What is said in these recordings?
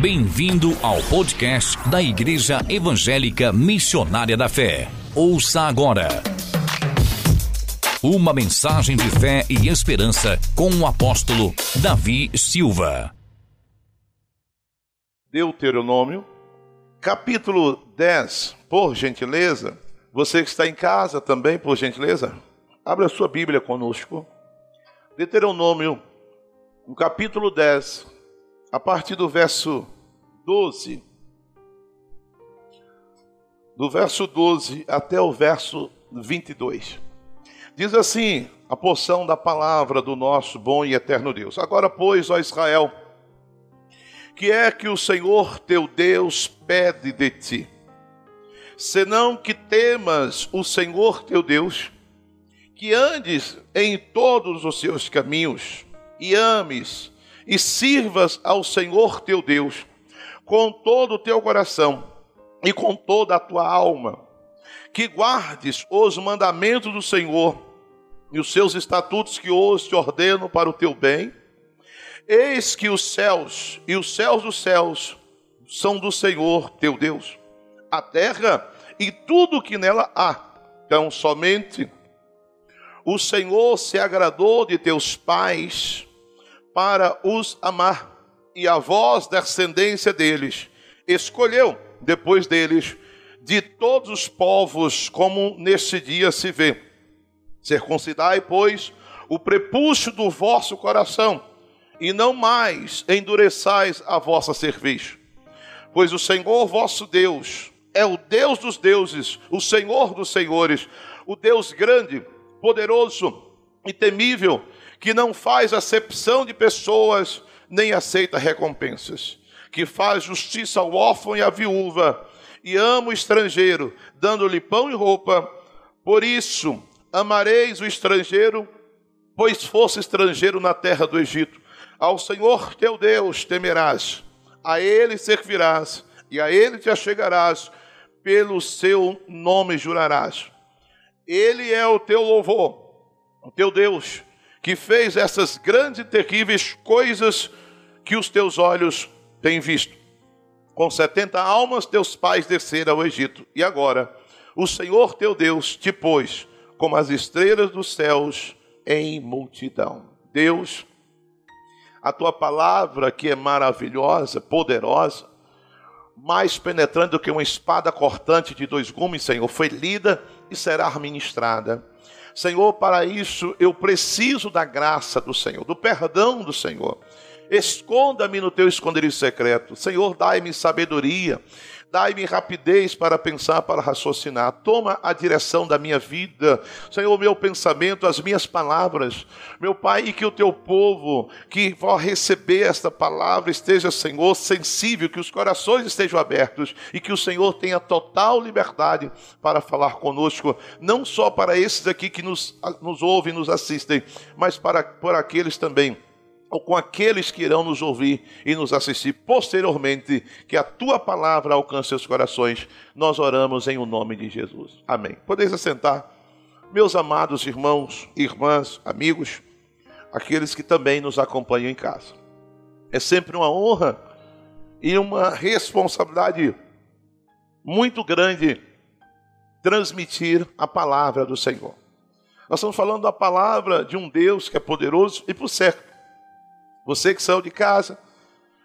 Bem-vindo ao podcast da Igreja Evangélica Missionária da Fé. Ouça agora. Uma mensagem de fé e esperança com o apóstolo Davi Silva. Deuteronômio, capítulo 10, por gentileza. Você que está em casa também, por gentileza, abra sua Bíblia conosco. Deuteronômio, no capítulo 10, a partir do verso 12. Do verso 12 até o verso 22. Diz assim a porção da palavra do nosso bom e eterno Deus. Agora, pois, ó Israel, que é que o Senhor teu Deus pede de ti? Senão que temas o Senhor teu Deus, que andes em todos os seus caminhos, e ames e sirvas ao Senhor teu Deus com todo o teu coração e com toda a tua alma, que guardes os mandamentos do Senhor e os seus estatutos que hoje te ordeno para o teu bem. Eis que os céus e os céus dos céus são do Senhor teu Deus, a terra e tudo que nela há. Então, somente o Senhor se agradou de teus pais para os amar, e a voz, descendência deles, escolheu depois deles de todos os povos, como nesse dia se vê. Circuncidai, pois, o prepúcio do vosso coração, e não mais endureçais a vossa cerviz. Pois o Senhor vosso Deus é o Deus dos deuses, o Senhor dos senhores, o Deus grande, poderoso e temível, que não faz acepção de pessoas, nem aceita recompensas, que faz justiça ao órfão e à viúva, e ama o estrangeiro, dando-lhe pão e roupa. Por isso, amareis o estrangeiro, pois fosse estrangeiro na terra do Egito. Ao Senhor teu Deus temerás, a ele servirás, e a ele te achegarás, pelo seu nome jurarás. Ele é o teu louvor, o teu Deus, que fez essas grandes e terríveis coisas que os teus olhos têm visto. Com setenta almas teus pais desceram ao Egito, e agora o Senhor teu Deus te pôs como as estrelas dos céus em multidão. Deus, a tua palavra que é maravilhosa, poderosa, mais penetrante do que uma espada cortante de dois gumes, Senhor, foi lida e será ministrada Senhor, para isso eu preciso da graça do Senhor, do perdão do Senhor. Esconda-me no teu esconderijo secreto. Senhor, dai-me sabedoria. Dai-me rapidez para pensar, para raciocinar. Toma a direção da minha vida, Senhor, meu pensamento, as minhas palavras. Meu Pai, e que o teu povo que vai receber esta palavra esteja, Senhor, sensível, que os corações estejam abertos e que o Senhor tenha total liberdade para falar conosco, não só para esses aqui que nos, nos ouvem, nos assistem, mas para por aqueles também ou com aqueles que irão nos ouvir e nos assistir posteriormente, que a tua palavra alcance seus corações. Nós oramos em o nome de Jesus. Amém. Podeis assentar, meus amados irmãos, irmãs, amigos, aqueles que também nos acompanham em casa. É sempre uma honra e uma responsabilidade muito grande transmitir a palavra do Senhor. Nós estamos falando da palavra de um Deus que é poderoso e por certo você que saiu de casa,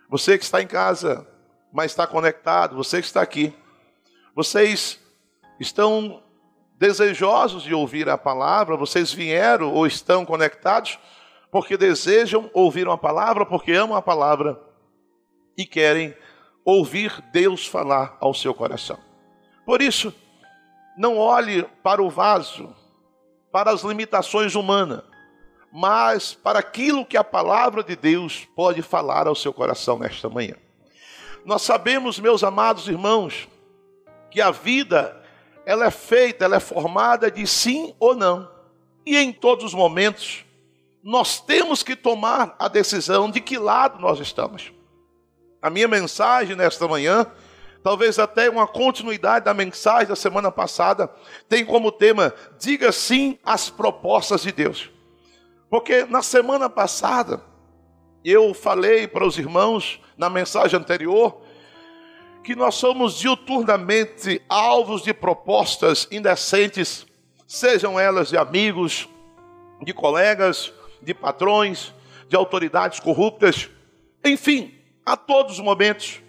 você que está em casa, mas está conectado, você que está aqui. Vocês estão desejosos de ouvir a palavra, vocês vieram ou estão conectados porque desejam ouvir uma palavra, porque amam a palavra e querem ouvir Deus falar ao seu coração. Por isso, não olhe para o vaso, para as limitações humanas mas para aquilo que a palavra de Deus pode falar ao seu coração nesta manhã. Nós sabemos, meus amados irmãos, que a vida ela é feita, ela é formada de sim ou não. E em todos os momentos nós temos que tomar a decisão de que lado nós estamos. A minha mensagem nesta manhã, talvez até uma continuidade da mensagem da semana passada, tem como tema: diga sim às propostas de Deus. Porque na semana passada Eu falei para os irmãos na mensagem anterior que nós somos diuturnamente alvos de propostas indecentes, sejam elas de amigos, de colegas, de patrões, de autoridades corruptas, enfim, a todos os momentos,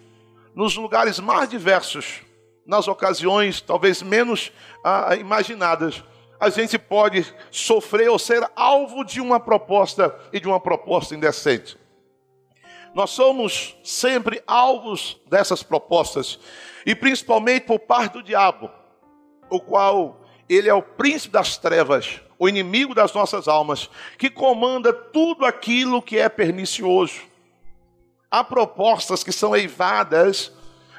nos lugares mais diversos, nas ocasiões talvez menos ah, imaginadas, a gente pode sofrer ou ser alvo de uma proposta e de uma proposta indecente. Nós somos sempre alvos dessas propostas, e principalmente por parte do diabo, o qual ele é o príncipe das trevas, o inimigo das nossas almas, que comanda tudo aquilo que é pernicioso. Há propostas que são eivadas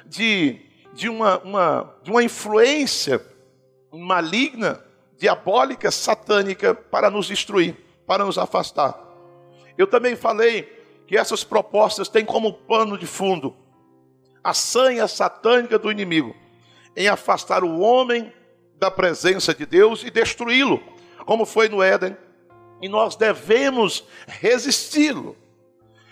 de, de, uma, uma, de uma influência maligna, diabólica, satânica, para nos destruir, para nos afastar. Eu também falei que essas propostas têm como pano de fundo a sanha satânica do inimigo em afastar o homem da presença de Deus e destruí-lo como foi no Éden, e nós devemos resisti-lo.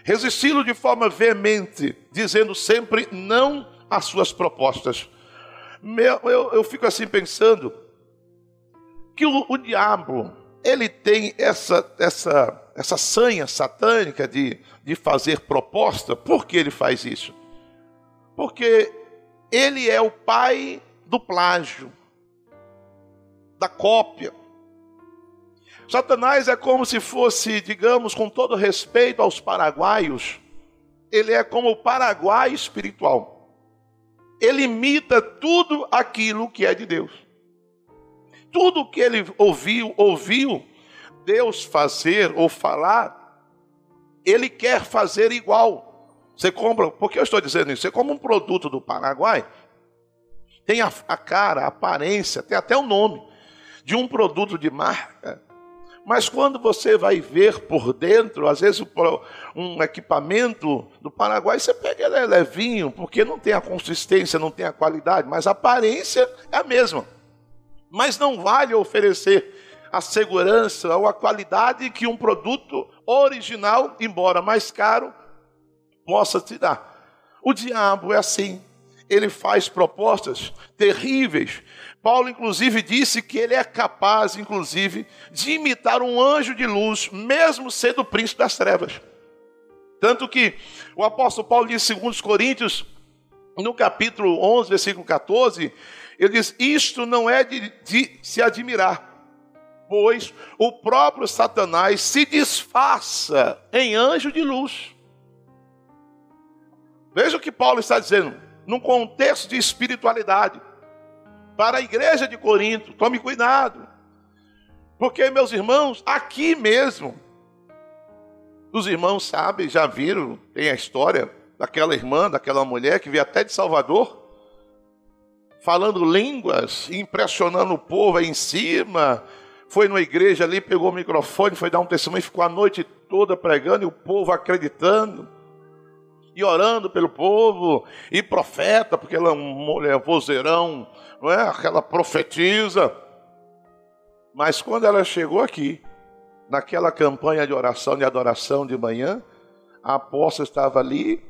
Resisti-lo de forma veemente, dizendo sempre não às suas propostas. Meu, eu, eu, fico assim pensando que o, o diabo, ele tem essa, essa, essa sanha satânica de, de fazer proposta. Por que ele faz isso? Porque ele é o pai do plágio, da cópia. Satanás é como se fosse, digamos, com todo respeito aos paraguaios, ele é como o Paraguai espiritual. Ele imita tudo aquilo que é de Deus. Tudo que ele ouviu, ouviu Deus fazer ou falar, ele quer fazer igual. Você compra, por que eu estou dizendo isso? Você compra um produto do Paraguai, tem a, a cara, a aparência, tem até o nome de um produto de marca mas quando você vai ver por dentro, às vezes um equipamento do Paraguai, você pega ele é levinho, porque não tem a consistência, não tem a qualidade, mas a aparência é a mesma. Mas não vale oferecer a segurança ou a qualidade que um produto original, embora mais caro, possa te dar. O diabo é assim. Ele faz propostas terríveis Paulo, inclusive, disse que ele é capaz, inclusive, de imitar um anjo de luz, mesmo sendo o príncipe das trevas. Tanto que o apóstolo Paulo diz, segundo os Coríntios, no capítulo 11, versículo 14, ele diz: Isto não é de, de se admirar, pois o próprio Satanás se disfarça em anjo de luz. Veja o que Paulo está dizendo, num contexto de espiritualidade para a igreja de Corinto. Tome cuidado. Porque, meus irmãos, aqui mesmo, os irmãos sabem, já viram, tem a história daquela irmã, daquela mulher que veio até de Salvador, falando línguas, impressionando o povo aí em cima. Foi numa igreja ali, pegou o microfone, foi dar um testemunho, ficou a noite toda pregando e o povo acreditando e orando pelo povo, e profeta, porque ela é um mulher vozeirão, não é? Aquela profetiza. Mas quando ela chegou aqui, naquela campanha de oração e adoração de manhã, a apóstola estava ali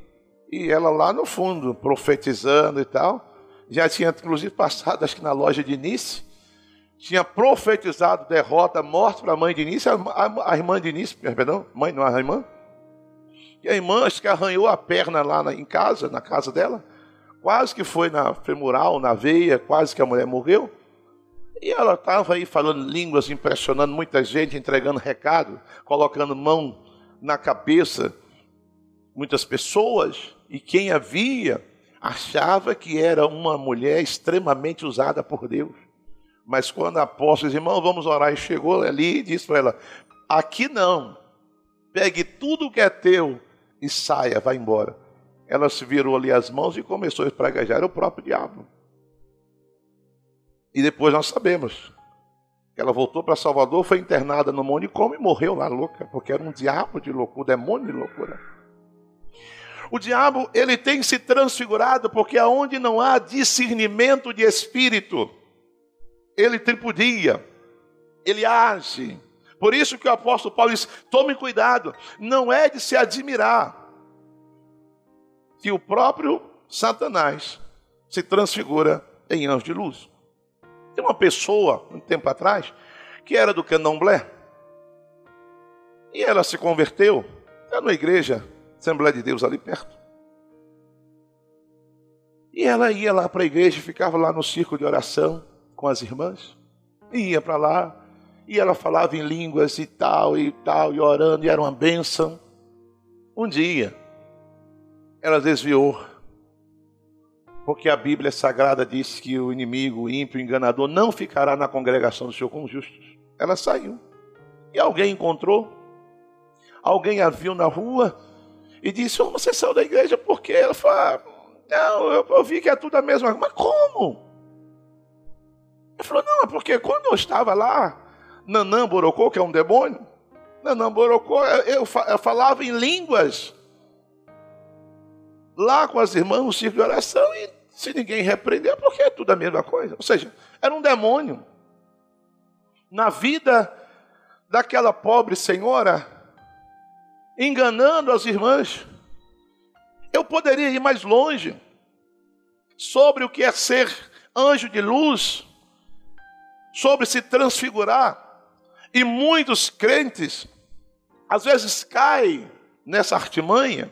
e ela lá no fundo, profetizando e tal. Já tinha inclusive passado, acho que na loja de Nice, tinha profetizado derrota, morte para a mãe de Nice, a, a, a irmã de Nice, perdão, mãe não é a irmã, e a irmã acho que arranhou a perna lá na, em casa, na casa dela. Quase que foi na femoral, na veia, quase que a mulher morreu. E ela estava aí falando línguas, impressionando muita gente, entregando recado, colocando mão na cabeça. Muitas pessoas, e quem a via achava que era uma mulher extremamente usada por Deus. Mas quando a apóstolo disse, irmão, vamos orar, e chegou ali e disse para ela: aqui não, pegue tudo que é teu e saia, vá embora. Ela se virou ali as mãos e começou a espraguejar. Era o próprio diabo. E depois nós sabemos que ela voltou para Salvador, foi internada no manicômio e morreu lá louca, porque era um diabo de loucura, demônio de loucura. O diabo, ele tem se transfigurado porque aonde não há discernimento de espírito, ele tripudia, ele age, Por isso que o apóstolo Paulo diz: tome cuidado, não é de se admirar que o próprio Satanás se transfigura em anjo de luz. Tem uma pessoa, um tempo atrás, que era do candomblé, e ela se converteu, está na igreja, Assembleia de Deus ali perto. E ela ia lá para a igreja, ficava lá no círculo de oração com as irmãs, e ia para lá, e ela falava em línguas e tal, e tal, e orando, e era uma bênção. Um dia, ela desviou, porque a Bíblia Sagrada diz que o inimigo, o ímpio, o enganador, não ficará na congregação do Senhor com os justos. Ela saiu. E alguém encontrou, alguém a viu na rua e disse: oh, Você saiu da igreja por quê? Ela falou: Não, eu, eu vi que é tudo a mesma coisa. Mas como? Ele falou: Não, é porque quando eu estava lá, Nanã Borocô, que é um demônio, Nanã Borocô, eu, eu falava em línguas lá com as irmãs no círculo de oração e se ninguém repreender, porque é tudo a mesma coisa. Ou seja, era um demônio. Na vida daquela pobre senhora, enganando as irmãs. Eu poderia ir mais longe sobre o que é ser anjo de luz, sobre se transfigurar. E muitos crentes, às vezes, caem nessa artimanha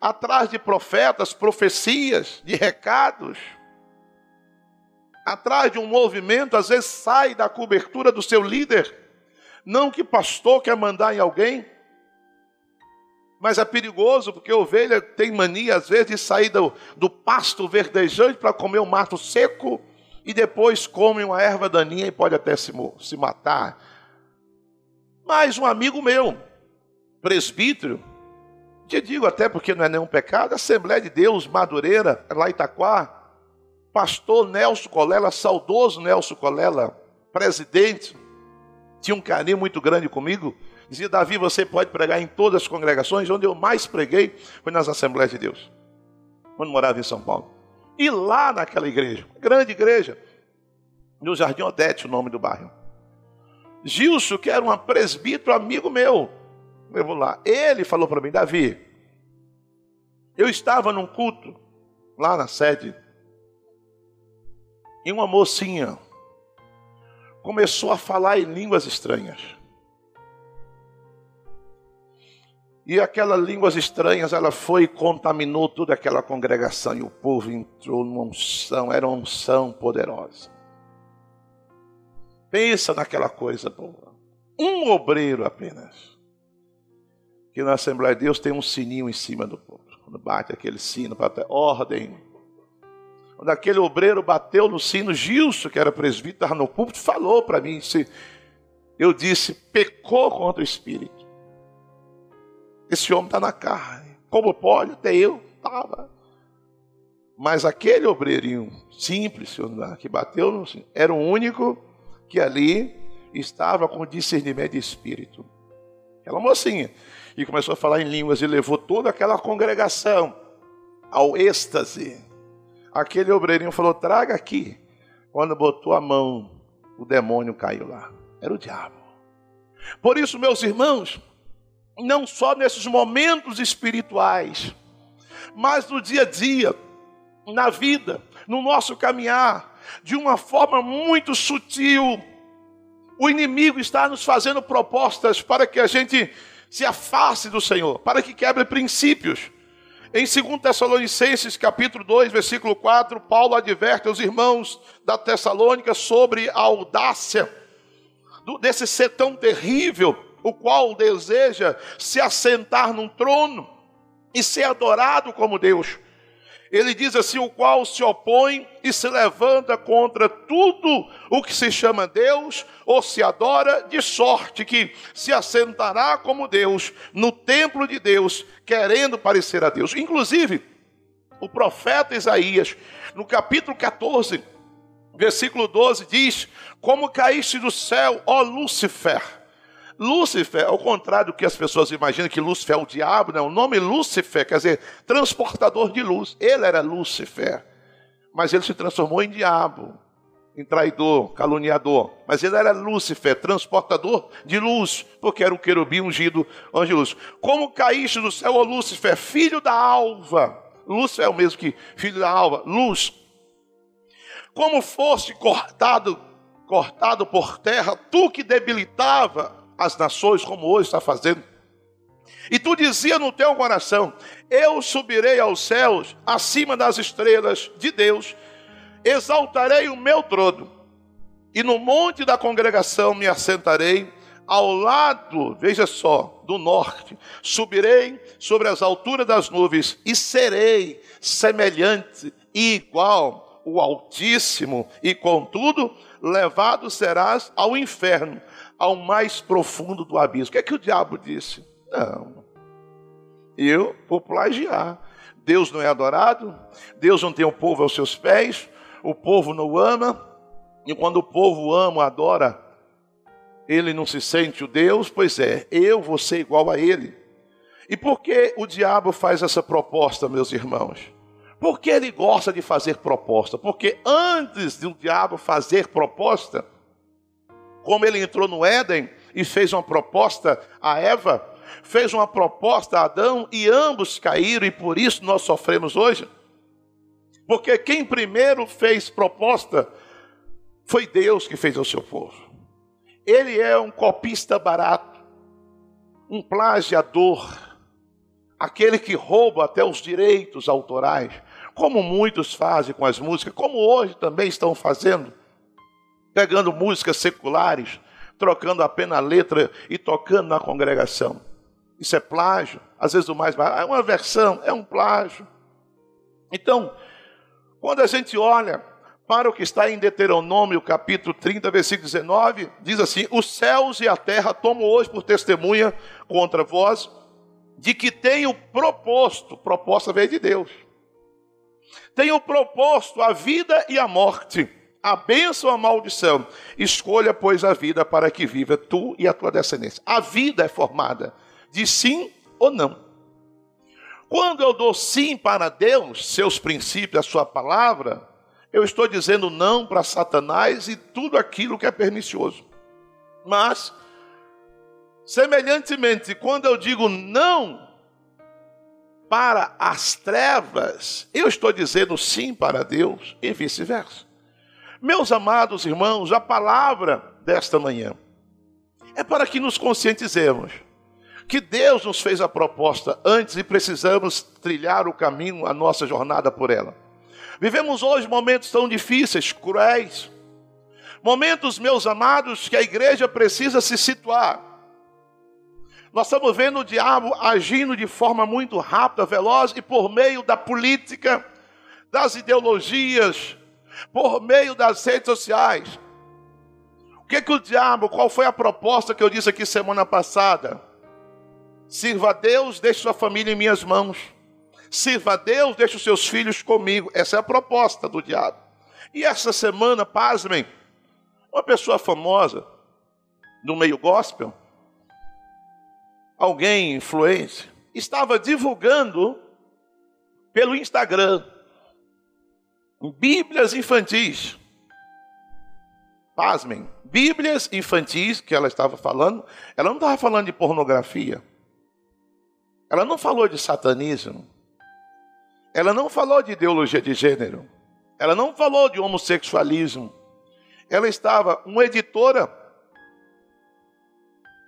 atrás de profetas, profecias, de recados, atrás de um movimento, às vezes sai da cobertura do seu líder. Não que pastor quer mandar em alguém, mas é perigoso porque a ovelha tem mania, às vezes, de sair do, do pasto verdejante para comer um mato seco e depois come uma erva daninha e pode até se, se matar. Mas um amigo meu, presbítero, te digo até porque não é nenhum pecado, Assembleia de Deus, Madureira, lá Itaquá, pastor Nelson Colela, saudoso Nelson Colela, presidente, tinha um carinho muito grande comigo. Dizia, Davi, você pode pregar em todas as congregações. Onde eu mais preguei foi nas Assembleias de Deus, quando morava em São Paulo. E lá naquela igreja, grande igreja, no Jardim Odete, o nome do bairro. Gilson, que era um presbítero amigo meu, eu vou lá. Ele falou para mim, Davi, eu estava num culto lá na sede e uma mocinha começou a falar em línguas estranhas. E aquelas línguas estranhas, ela foi e contaminou toda aquela congregação. E o povo entrou numa unção, era uma unção poderosa. Pensa naquela coisa boa. Um obreiro apenas que na Assembleia de Deus tem um sininho em cima do povo. Quando bate aquele sino ter ordem. Quando aquele obreiro bateu no sino, Gilson, que era presbítero, estava no púlpito, falou para mim, eu disse, pecou contra o Espírito. Esse homem está na carne. Como pode? Até eu estava. Mas aquele obreirinho simples que bateu era o único que ali estava com discernimento de espírito. Aquela mocinha e começou a falar em línguas e levou toda aquela congregação ao êxtase. Aquele obreirinho falou: traga aqui. Quando botou a mão, o demônio caiu lá. Era o diabo. Por isso, meus irmãos, não só nesses momentos espirituais, mas no dia a dia, na vida, no nosso caminhar, de uma forma muito sutil, o inimigo está nos fazendo propostas para que a gente se afaste do Senhor, para que quebre princípios. Em 2 Tessalonicenses, capítulo 2, versículo 4, Paulo adverte os irmãos da Tessalônica sobre a audácia desse ser tão terrível, o qual deseja se assentar num trono e ser adorado como Deus. Ele diz assim: o qual se opõe e se levanta contra tudo o que se chama Deus ou se adora, de sorte que se assentará como Deus no templo de Deus, querendo parecer a Deus. Inclusive, o profeta Isaías, no capítulo 14, versículo 12, diz: Como caíste do céu, ó Lúcifer Lúcifer, ao contrário do que as pessoas imaginam que Lúcifer é o diabo, não. O nome Lúcifer quer dizer transportador de luz. Ele era Lúcifer, mas ele se transformou em diabo. em traidor, caluniador, mas ele era Lúcifer, transportador de luz, porque era o querubim ungido, anjo de luz. Como caíste do céu, ó Lúcifer, filho da alva? Lúcifer é o mesmo que filho da alva, luz. Como foste cortado, cortado por terra, tu que debilitava as nações, como hoje está fazendo. E tu dizia no teu coração: Eu subirei aos céus, acima das estrelas de Deus, exaltarei o meu trono, e no monte da congregação me assentarei, ao lado, veja só, do norte, subirei sobre as alturas das nuvens e serei semelhante e igual o Altíssimo, e contudo, levado serás ao inferno, ao mais profundo do abismo. O que é que o diabo disse? Não, eu vou plagiar. Deus não é adorado, Deus não tem o povo aos seus pés, o povo não ama, e quando o povo ama, adora, ele não se sente o Deus, pois é, eu vou ser igual a ele. E por que o diabo faz essa proposta, meus irmãos? Porque ele gosta de fazer proposta? Porque antes do diabo fazer proposta, como ele entrou no Éden e fez uma proposta a Eva, fez uma proposta a Adão e ambos caíram, e por isso nós sofremos hoje. Porque quem primeiro fez proposta foi Deus que fez ao seu povo. Ele é um copista barato, um plagiador, aquele que rouba até os direitos autorais, como muitos fazem com as músicas, como hoje também estão fazendo, pegando músicas seculares, trocando apenas a letra e tocando na congregação. Isso é plágio, às vezes o mais barato, é uma versão, é um plágio. Então, quando a gente olha para o que está em Deuteronômio, capítulo 30, versículo 19, diz assim: Os céus e a terra tomam hoje por testemunha contra vós, de que tenho proposto, proposta veio de Deus, tenho proposto a vida e a morte, a bênção ou a maldição. Escolha, pois, a vida para que viva tu e a tua descendência. A vida é formada de sim ou não. Quando eu dou sim para Deus, seus princípios, a sua palavra, eu estou dizendo não para Satanás e tudo aquilo que é pernicioso. Mas, semelhantemente, quando eu digo não para as trevas, eu estou dizendo sim para Deus e vice-versa. Meus amados irmãos, a palavra desta manhã é para que nos conscientizemos que Deus nos fez a proposta antes e precisamos trilhar o caminho, a nossa jornada por ela. Vivemos hoje momentos tão difíceis, cruéis, momentos, meus amados, que a igreja precisa se situar. Nós estamos vendo o diabo agindo de forma muito rápida, veloz e por meio da política, das ideologias, por meio das redes sociais. O que que o diabo, qual foi a proposta que eu disse aqui semana passada? Sirva a Deus, deixe sua família em minhas mãos. Sirva a Deus, deixe os seus filhos comigo. Essa é a proposta do diabo. E essa semana, pasmem, uma pessoa famosa no meio gospel, alguém influente, estava divulgando pelo Instagram Bíblias infantis. Pasmem, Bíblias infantis que ela estava falando, ela não estava falando de pornografia. Ela não falou de satanismo. Ela não falou de ideologia de gênero. Ela não falou de homossexualismo. Ela estava uma editora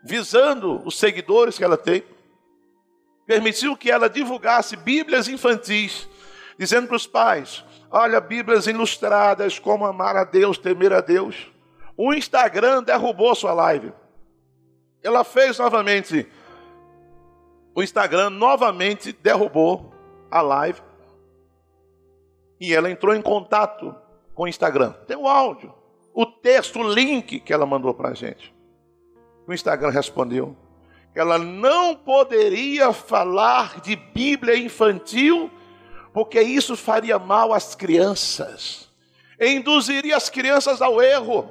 visando os seguidores que ela tem. Permitiu que ela divulgasse Bíblias infantis, dizendo para os pais: Olha, Bíblias ilustradas, como amar a Deus, temer a Deus. O Instagram derrubou sua live. Ela fez novamente o Instagram novamente derrubou a live e ela entrou em contato com o Instagram. Tem o áudio, o texto, o link que ela mandou para a gente. O Instagram respondeu que ela não poderia falar de Bíblia infantil, porque isso faria mal às crianças, induziria as crianças ao erro.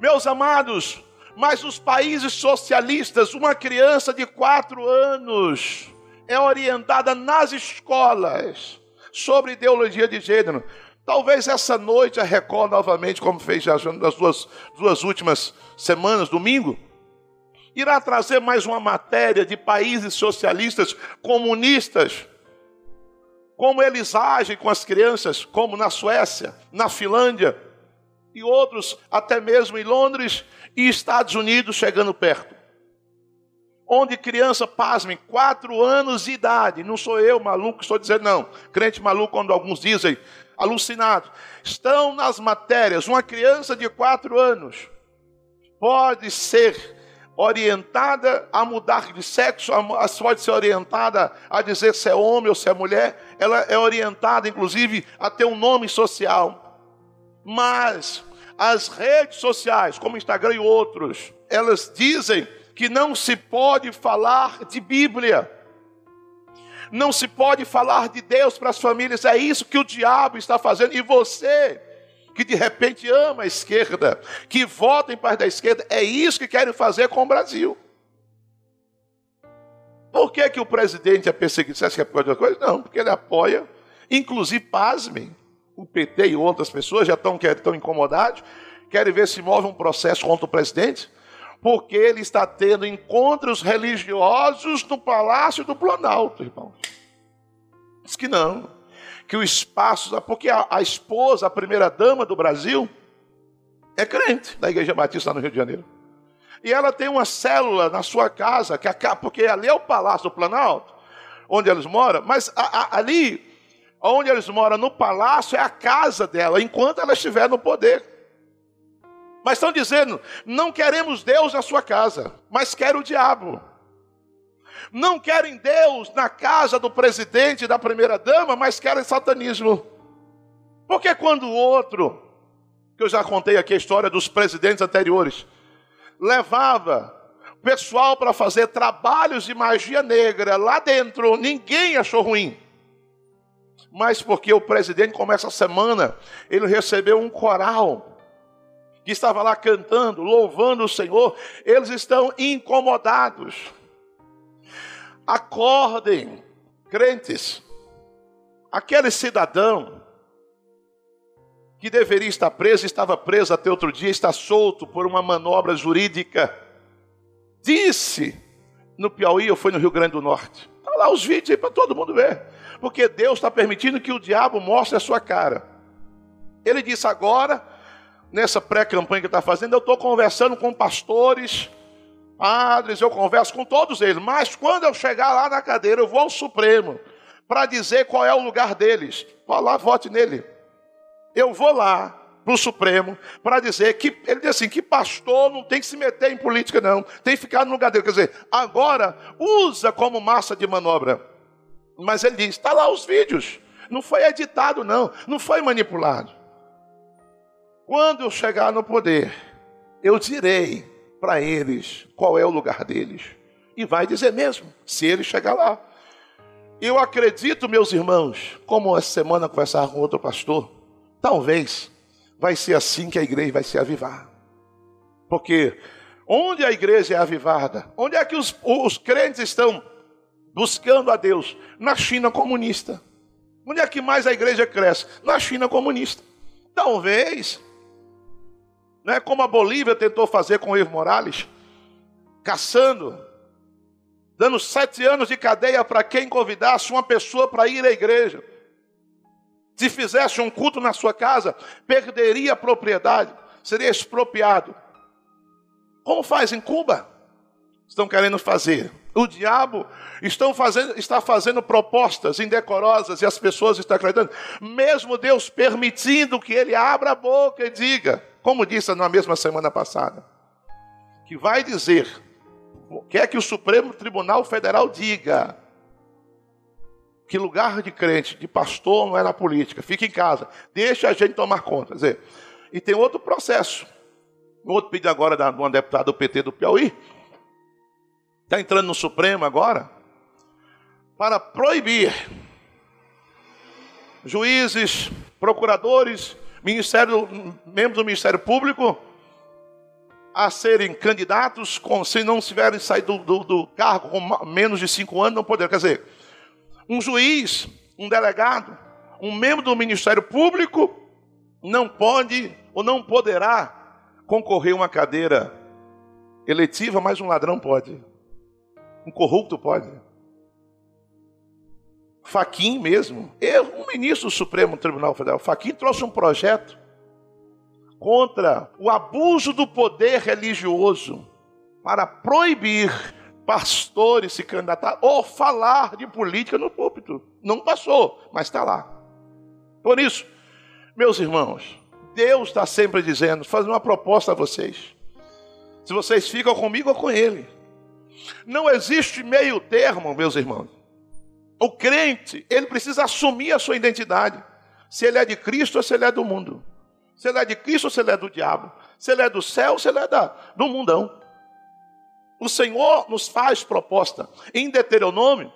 Meus amados, mas nos países socialistas, uma criança de quatro anos é orientada nas escolas sobre ideologia de gênero. Talvez essa noite a Record novamente, como fez já nas duas, duas últimas semanas, domingo, irá trazer mais uma matéria de países socialistas comunistas, como eles agem com as crianças, como na Suécia, na Finlândia e outros, até mesmo em Londres e Estados Unidos chegando perto. Onde criança, pasmem, quatro anos de idade, não sou eu maluco, estou dizendo não, crente maluco, quando alguns dizem, alucinado, estão nas matérias, uma criança de quatro anos pode ser orientada a mudar de sexo, pode ser orientada a dizer se é homem ou se é mulher, ela é orientada, inclusive, a ter um nome social. Mas as redes sociais, como Instagram e outros, elas dizem que não se pode falar de Bíblia. Não se pode falar de Deus para as famílias. É isso que o diabo está fazendo. E você que de repente ama a esquerda, que vota em parte da esquerda, é isso que querem fazer com o Brasil. Por que, que o presidente é perseguido? Você acha que é por causa de coisa? Não, porque ele apoia, inclusive, pasmem, o PT e outras pessoas já estão, estão incomodados, querem ver se move um processo contra o presidente, porque ele está tendo encontros religiosos no Palácio do Planalto, irmãos. Diz que não que o espaço, porque a, a esposa, a primeira dama do Brasil, é crente da Igreja Batista no Rio de Janeiro. E ela tem uma célula na sua casa, que a, porque ali é o Palácio do Planalto, onde eles moram, mas a, a, ali, onde eles moram, no palácio, é a casa dela, enquanto ela estiver no poder. Mas estão dizendo, não queremos Deus na sua casa, mas quer o diabo não querem Deus na casa do presidente e da primeira dama, mas querem satanismo. Porque quando o outro, que eu já contei aqui a história dos presidentes anteriores, levava pessoal para fazer trabalhos de magia negra lá dentro, ninguém achou ruim. Mas porque o presidente começa a semana, ele recebeu um coral que estava lá cantando, louvando o Senhor, eles estão incomodados. Acordem, crentes. Aquele cidadão que deveria estar preso, estava preso até outro dia, está solto por uma manobra jurídica. Disse no Piauí ou foi no Rio Grande do Norte. Está lá os vídeos aí para todo mundo ver. Porque Deus está permitindo que o diabo mostre a sua cara. Ele disse agora, nessa pré-campanha que está fazendo, eu estou conversando com pastores padres, eu converso com todos eles, mas quando eu chegar lá na cadeira, eu vou ao Supremo para dizer qual é o lugar deles. Vá lá, vote nele. Eu vou lá para o Supremo para dizer que ele diz assim: que pastor não tem que se meter em política, não, tem que ficar no lugar dele. Quer dizer, agora usa como massa de manobra. Mas ele diz: está lá os vídeos. Não foi editado, não, não foi manipulado. Quando eu chegar no poder, eu direi para eles qual é o lugar deles. E vai dizer mesmo, se ele chegar lá. Eu acredito, meus irmãos, como essa semana conversar com outro pastor, talvez vai ser assim que a igreja vai se avivar. Porque onde a igreja é avivada, onde é que os, os crentes estão buscando a Deus? Na China comunista. Onde é que mais a igreja cresce? Na China comunista. Talvez não é como a Bolívia tentou fazer com Evo Morales, caçando, dando sete anos de cadeia para quem convidasse uma pessoa para ir à igreja. Se fizesse um culto na sua casa, perderia a propriedade, seria expropriado. Como faz em Cuba? Estão querendo fazer. O diabo fazendo, está fazendo propostas indecorosas e as pessoas estão acreditando, mesmo Deus permitindo que ele abra a boca e diga: como disse na mesma semana passada, que vai dizer, quer que o Supremo Tribunal Federal diga que lugar de crente, de pastor, não na política, fica em casa, deixa a gente tomar conta. Quer dizer, e tem outro processo. outro pedido agora de uma deputada do PT do Piauí, está entrando no Supremo agora, para proibir juízes, procuradores Ministério, membros do Ministério Público a serem candidatos, com, se não tiverem saído do, do, do cargo com menos de cinco anos, não poderão. Quer dizer, um juiz, um delegado, Um membro do Ministério Público não pode ou não poderá concorrer a uma cadeira eletiva, mas um ladrão pode. Um corrupto pode. Faquim mesmo, eu, um ministro do Supremo Tribunal Federal, Faquim trouxe um projeto contra o abuso do poder religioso para proibir pastores se candidatar ou falar de política no púlpito. Não passou, mas está lá. Por isso, meus irmãos, Deus está sempre dizendo, fazendo uma proposta a vocês. Se vocês ficam comigo ou com Ele. Não existe meio termo, meus irmãos. O crente, ele precisa assumir a sua identidade. Se ele é de Cristo ou se ele é do mundo. Se ele é de Cristo ou se ele é do diabo. Se ele é do céu ou se ele é da, do mundão. O Senhor nos faz proposta em Deuteronômio,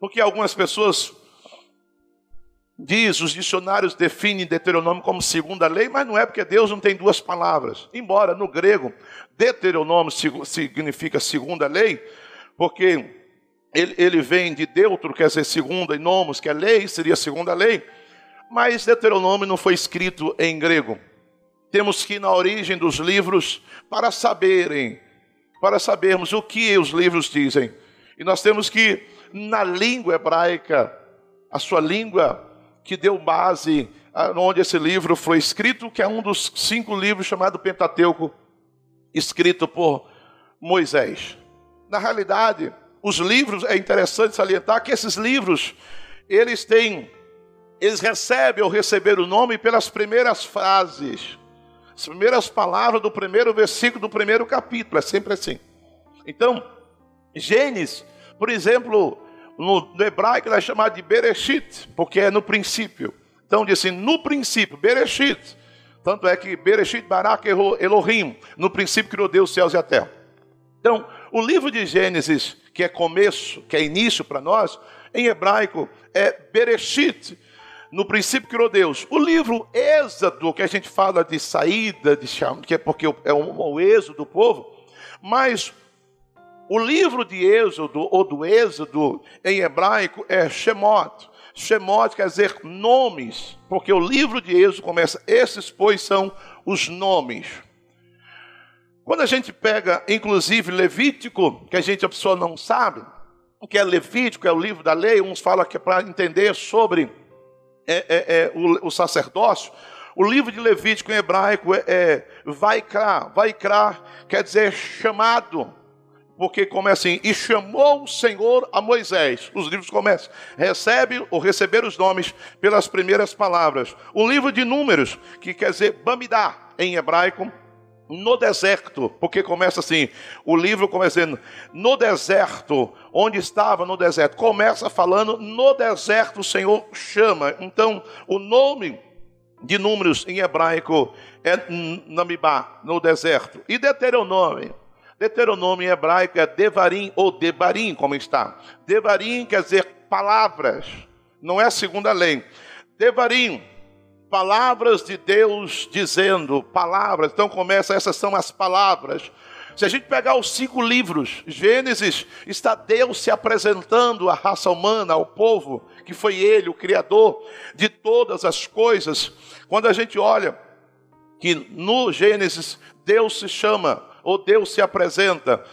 porque algumas pessoas diz, os dicionários definem Deuteronômio como segunda lei, mas não é porque Deus não tem duas palavras. Embora no grego Deuteronômio significa segunda lei, porque ele, ele vem de Deutero, quer dizer segunda, e nomos, que é lei, seria segunda lei. Mas Deuteronômio não foi escrito em grego. Temos que ir na origem dos livros para saberem para sabermos o que os livros dizem. E nós temos que, na língua hebraica, a sua língua que deu base onde esse livro foi escrito, que é um dos cinco livros chamado Pentateuco, escrito por Moisés. Na realidade, os livros, é interessante salientar que esses livros, eles têm, eles recebem ou receberam o nome pelas primeiras frases as primeiras palavras do primeiro versículo do primeiro capítulo, é sempre assim. Então, Gênesis, por exemplo, no, hebraico é chamado de Bereshit, porque é no princípio. Então diz assim, no princípio, Bereshit. Tanto é que Bereshit Barak Elohim, no princípio criou Deus os céus e a terra. Então, o livro de Gênesis, que é começo, que é início para nós, em hebraico é Bereshit, no princípio criou Deus. O livro Êxodo, que a gente fala de saída, de que é porque é o, o êxodo do povo, mas o livro de Êxodo, ou do Êxodo, em hebraico, é Shemot. Shemot quer dizer nomes, porque o livro de Êxodo começa, esses, pois, são os nomes. Quando a gente pega, inclusive, Levítico, que a gente, a pessoa não sabe, o que é Levítico, é o livro da lei, uns falam que é para entender sobre é, é, é o, o, sacerdócio, o livro de Levítico em hebraico é, é Vaikra. Vaikra quer dizer chamado, porque começa assim, e chamou o Senhor a Moisés. Os livros começam, recebe ou receber os nomes pelas primeiras palavras. O livro de Números, que quer dizer Bamidá em hebraico, no deserto, porque começa assim, o livro começa dizendo, no deserto, onde estava no deserto, começa falando, no deserto o Senhor chama. Então, o nome de números em hebraico é Namibá, no deserto. E Deuteronômio, Deuteronômio em hebraico é Devarim ou Debarim, como está. Devarim quer dizer palavras, não é a segunda lei. Devarim palavras de Deus dizendo, palavras, então começa, essas são as palavras. Se a gente pegar os cinco livros, Gênesis, está Deus se apresentando à raça humana, ao povo, que foi Ele, o Criador de todas as coisas. Quando a gente olha que no Gênesis Deus se chama, ou Deus se apresenta,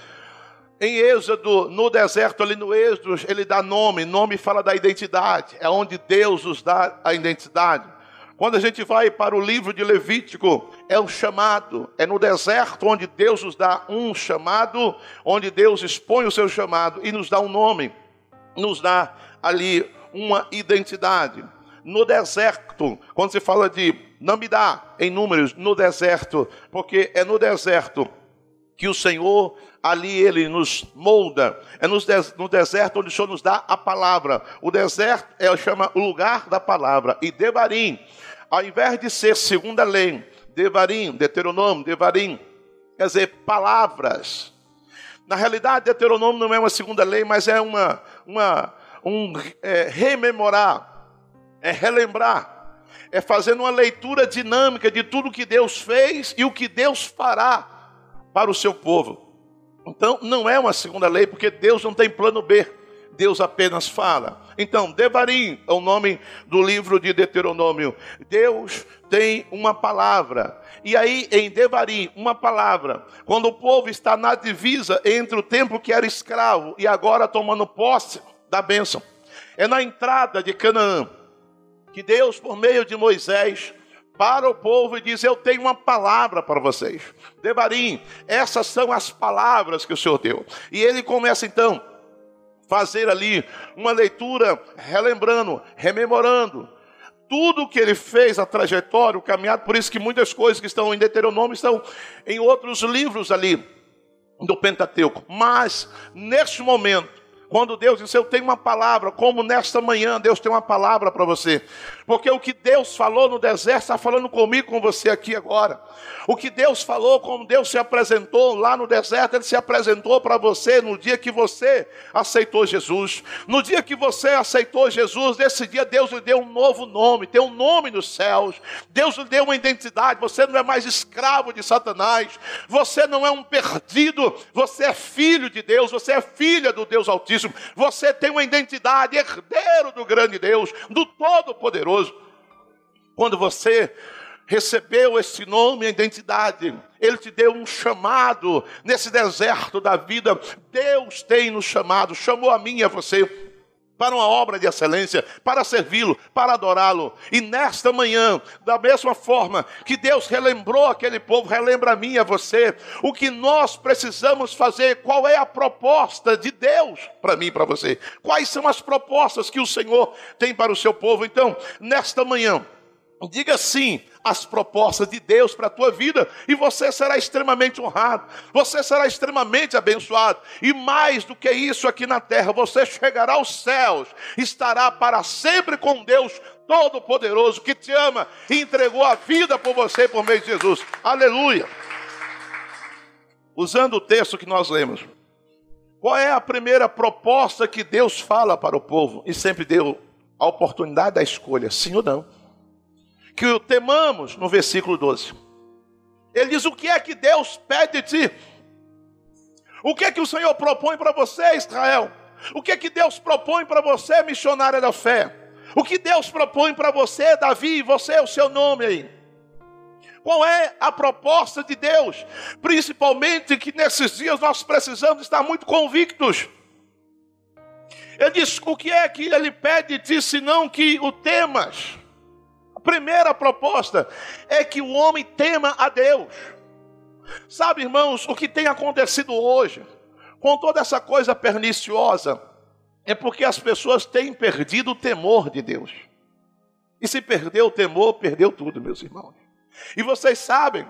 em Êxodo, no deserto, ali no Êxodo, ele dá nome, nome fala da identidade, é onde Deus nos dá a identidade. Quando a gente vai para o livro de Levítico, é o chamado, é no deserto onde Deus nos dá um chamado, onde Deus expõe o seu chamado e nos dá um nome, nos dá ali uma identidade. No deserto, quando se fala de não me dá em números, no deserto, porque é no deserto que o Senhor ali ele nos molda. É no deserto onde o Senhor nos dá a palavra. O deserto é chama o lugar da palavra. E Devarim ao invés de ser segunda lei, Devarim, Deuteronômio, Devarim, quer dizer, palavras. Na realidade, Deuteronômio não é uma segunda lei, mas é uma, uma um é, rememorar, é relembrar, é fazer uma leitura dinâmica de tudo que Deus fez e o que Deus fará para o seu povo. Então, não é uma segunda lei, porque Deus não tem plano B. Deus apenas fala. Então, Devarim é o nome do livro de Deuteronômio. Deus tem uma palavra. E aí, em Devarim, uma palavra. Quando o povo está na divisa entre o tempo que era escravo e agora tomando posse da bênção. É na entrada de Canaã que Deus, por meio de Moisés, para o povo e diz: Eu tenho uma palavra para vocês. Devarim, essas são as palavras que o Senhor deu. E ele começa então fazer ali uma leitura, relembrando, rememorando tudo que ele fez, a trajetória, o caminhado, por isso que muitas coisas que estão em Deuteronômio estão em outros livros ali do Pentateuco. Mas, neste momento, quando Deus disse, eu tenho uma palavra, como nesta manhã Deus tem uma palavra para você. Porque o que Deus falou no deserto está falando comigo, com você aqui agora. O que Deus falou, como Deus se apresentou lá no deserto, Ele se apresentou para você no dia que você aceitou Jesus. No dia que você aceitou Jesus, nesse dia Deus lhe deu um novo nome, tem um nome nos céus. Deus lhe deu uma identidade. Você não é mais escravo de Satanás. Você não é um perdido. Você é filho de Deus. Você é filha do Deus Altíssimo. Você tem uma identidade, herdeiro do grande Deus, do Todo-Poderoso. Quando você recebeu esse nome, a identidade, Ele te deu um chamado nesse deserto da vida. Deus tem nos chamado, chamou a mim e a você para uma obra de excelência, para servi-lo, para adorá-lo. E nesta manhã, da mesma forma que Deus relembrou aquele povo, relembra a mim e a você, o que nós precisamos fazer, qual é a proposta de Deus para mim e para você, quais são as propostas que o Senhor tem para o seu povo. Então, nesta manhã, diga sim as propostas de Deus para a tua vida e você será extremamente honrado, você será extremamente abençoado. E mais do que isso aqui na terra, você chegará aos céus, estará para sempre com Deus Todo-Poderoso que te ama e entregou a vida por você por meio de Jesus. Aleluia. Usando o texto que nós lemos. Qual é a primeira proposta que Deus fala para o povo? E sempre deu a oportunidade da escolha, sim ou não que o temamos no versículo 12. Ele diz: O que é que Deus pede de ti? O que é que o Senhor propõe para você, Israel? O que é que Deus propõe para você, missionária da fé? O que Deus propõe para você, Davi, você, o seu nome aí? Qual é a proposta de Deus? Principalmente que nesses dias nós precisamos estar muito convictos. Ele diz: o que é que ele pede de ti, senão que o temas? Primeira proposta é que o homem tema a Deus. Sabe, irmãos, o que tem acontecido hoje, com toda essa coisa perniciosa, é porque as pessoas têm perdido o temor de Deus. E se perdeu o temor, perdeu tudo, meus irmãos. E vocês sabem,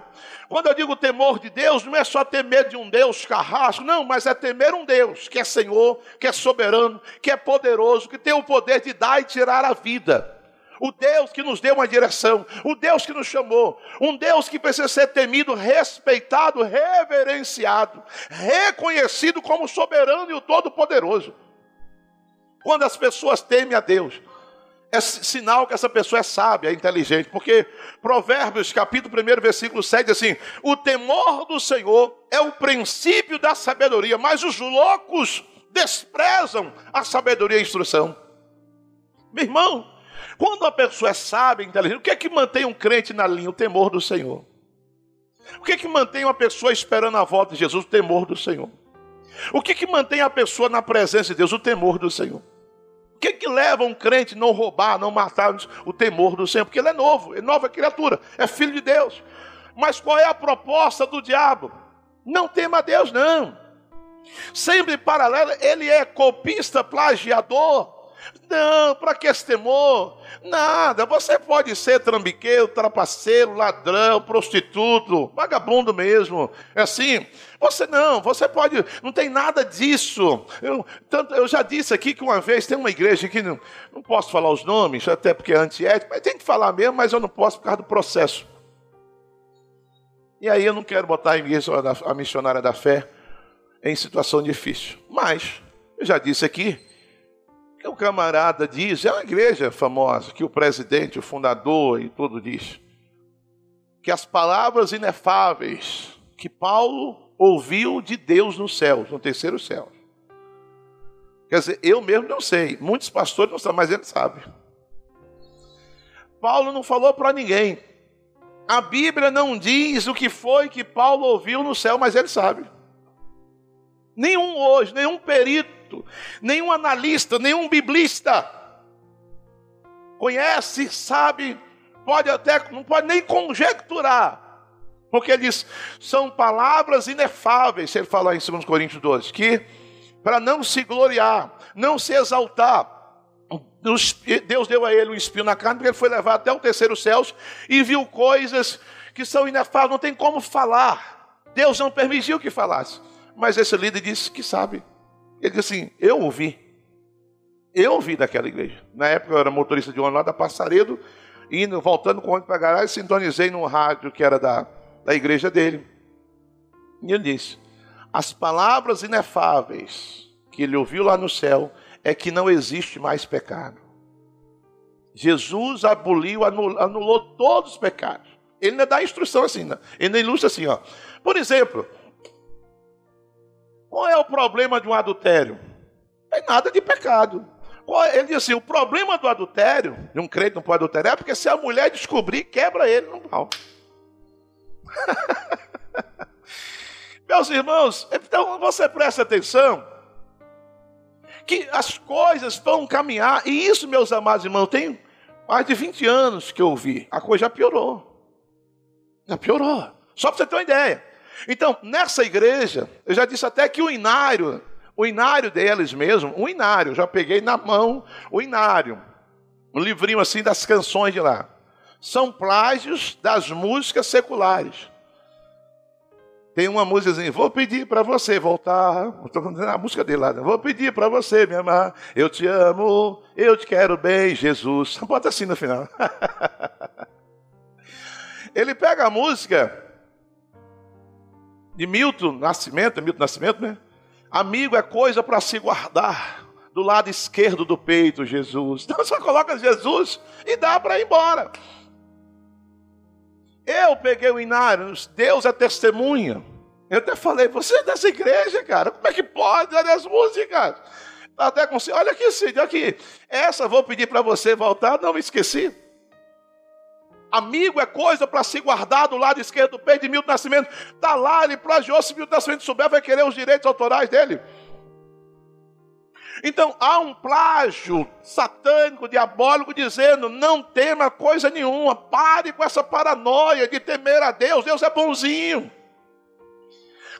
quando eu digo temor de Deus, não é só ter medo de um Deus carrasco, não, mas é temer um Deus que é Senhor, que é soberano, que é poderoso, que tem o poder de dar e tirar a vida o Deus que nos deu uma direção, o Deus que nos chamou, um Deus que precisa ser temido, respeitado, reverenciado, reconhecido como soberano e o todo-poderoso. Quando as pessoas temem a Deus, é sinal que essa pessoa é sábia, é inteligente, porque Provérbios, capítulo 1, versículo 7, diz assim: O temor do Senhor é o princípio da sabedoria, mas os loucos desprezam a sabedoria e a instrução. Meu irmão, quando a pessoa é sábia, inteligente, o que é que mantém um crente na linha? O temor do Senhor. O que é que mantém uma pessoa esperando a volta de Jesus? O temor do Senhor. O que é que mantém a pessoa na presença de Deus? O temor do Senhor. O que é que leva um crente não roubar, não matar? O temor do Senhor. Porque ele é novo, é nova criatura, é filho de Deus. Mas qual é a proposta do diabo? Não tema a Deus, não. Sempre paralelo, ele é copista, plagiador, não, para que esse temor? Nada. Você pode ser trambiqueiro, trapaceiro, ladrão, prostituto, vagabundo mesmo. É assim. Você não, você pode, não tem nada disso. Eu, tanto, eu já disse aqui que uma vez tem uma igreja que não, não posso falar os nomes, até porque é antiético, mas tem que falar mesmo, mas eu não posso por causa do processo. E aí eu não quero botar a igreja, a missionária da fé, em situação difícil. Mas, eu já disse aqui, que o camarada diz, é uma igreja famosa, que o presidente, o fundador e tudo diz, que as palavras inefáveis que Paulo ouviu de Deus nos céus, no terceiro céu, Quer dizer, eu mesmo não sei. Muitos pastores não sabem, mas ele sabe. Paulo não falou para ninguém. A Bíblia não diz o que foi que Paulo ouviu no céu, mas ele sabe. Nenhum hoje, nenhum perito, nenhum analista, nenhum biblista conhece, sabe, pode até, não pode nem conjecturar, porque ele diz, são palavras inefáveis, se ele falar em 2 Coríntios 12, que para não se gloriar, não se exaltar, Deus deu a ele um espinho na carne, porque ele foi levado até o terceiro céu e viu coisas que são inefáveis, não tem como falar. Deus não permitiu que falasse. Mas esse líder disse que sabe. Ele disse assim: Eu ouvi. Eu ouvi daquela igreja. Na época eu era motorista de ônibus lá da Passaredo, indo, voltando com o ônibus para a garagem, sintonizei num rádio que era da, da igreja dele. E ele disse: As palavras inefáveis que ele ouviu lá no céu é que não existe mais pecado. Jesus aboliu, anulou, anulou todos os pecados. Ele ainda dá instrução assim, né? ele ainda ilustra assim, ó. Por exemplo, qual é o problema de um adultério? Não tem nada de pecado. É? Ele diz assim: o problema do adultério, de um crente não pode adulterar, é porque se a mulher descobrir, quebra ele no pau. Meus irmãos, então você presta atenção que as coisas vão caminhar, e isso, meus amados irmãos, tem mais de 20 anos que eu ouvi, a coisa já piorou. Já piorou. Só para você ter uma ideia. Então, nessa igreja, eu já disse até que o inário, o inário deles mesmo, o inário, já peguei na mão o inário, um livrinho assim das canções de lá. São plágios das músicas seculares. Tem uma música assim, vou pedir para você voltar. Estou cantando a música dele lá. Né? Vou pedir para você me amar. Eu te amo, eu te quero bem, Jesus. Bota assim no final. Ele pega a música de Milton Nascimento, é Milton Nascimento, né? Amigo é coisa para se guardar do lado esquerdo do peito, Jesus. Então só coloca Jesus e dá para ir embora. Eu peguei o inário, Deus é testemunha. Eu até falei, você é dessa igreja, cara, como é que pode dar as músicas? Até com olha aqui, Cid, aqui. Essa vou pedir para você voltar, não me esqueci. Amigo é coisa para se guardar do lado esquerdo do peito de Milton Nascimento. Está lá, ele plagiou, se Milton Nascimento souber, vai querer os direitos autorais dele. Então há um plágio satânico, diabólico, dizendo: não tema coisa nenhuma, pare com essa paranoia de temer a Deus, Deus é bonzinho.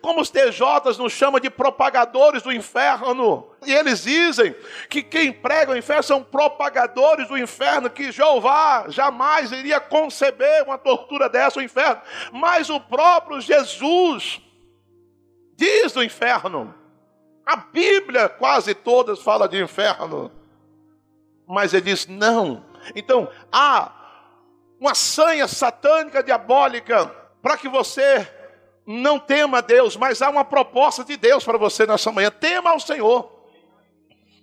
Como os TJs nos chamam de propagadores do inferno. E eles dizem que quem prega o inferno são propagadores do inferno, que Jeová jamais iria conceber uma tortura dessa, o inferno. Mas o próprio Jesus diz do inferno. A Bíblia quase todas fala de inferno. Mas ele diz não. Então, há uma sanha satânica diabólica para que você não tema Deus, mas há uma proposta de Deus para você nessa manhã. Tema ao Senhor.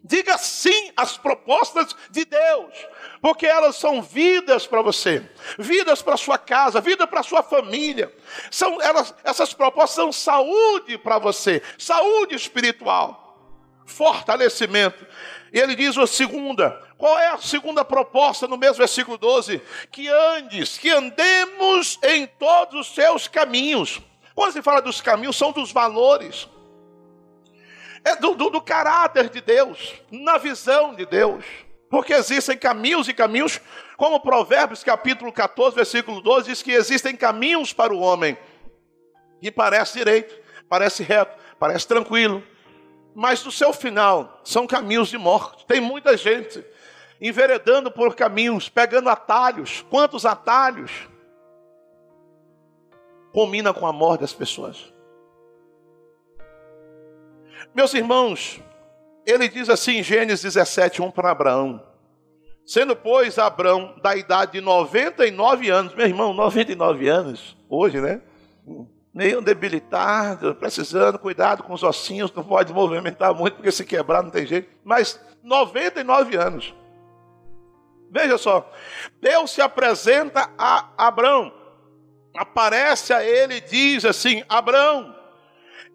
Diga sim às propostas de Deus, porque elas são vidas para você, vidas para sua casa, vida para sua família. São elas, essas propostas são saúde para você, saúde espiritual, fortalecimento. E ele diz a segunda, qual é a segunda proposta no mesmo versículo 12? Que andes, que andemos em todos os seus caminhos. Quando se fala dos caminhos, são dos valores é do, do, do caráter de Deus, na visão de Deus. Porque existem caminhos e caminhos, como Provérbios capítulo 14, versículo 12, diz que existem caminhos para o homem que parece direito, parece reto, parece tranquilo, mas no seu final são caminhos de morte. Tem muita gente enveredando por caminhos, pegando atalhos. Quantos atalhos? Combina com a morte das pessoas. Meus irmãos, ele diz assim em Gênesis 17, 1 para Abraão. Sendo, pois, Abraão da idade de 99 anos, meu irmão, 99 anos, hoje, né? Meio debilitado, precisando, cuidado com os ossinhos, não pode movimentar muito, porque se quebrar não tem jeito. Mas 99 anos. Veja só, Deus se apresenta a Abraão, aparece a ele e diz assim: Abraão,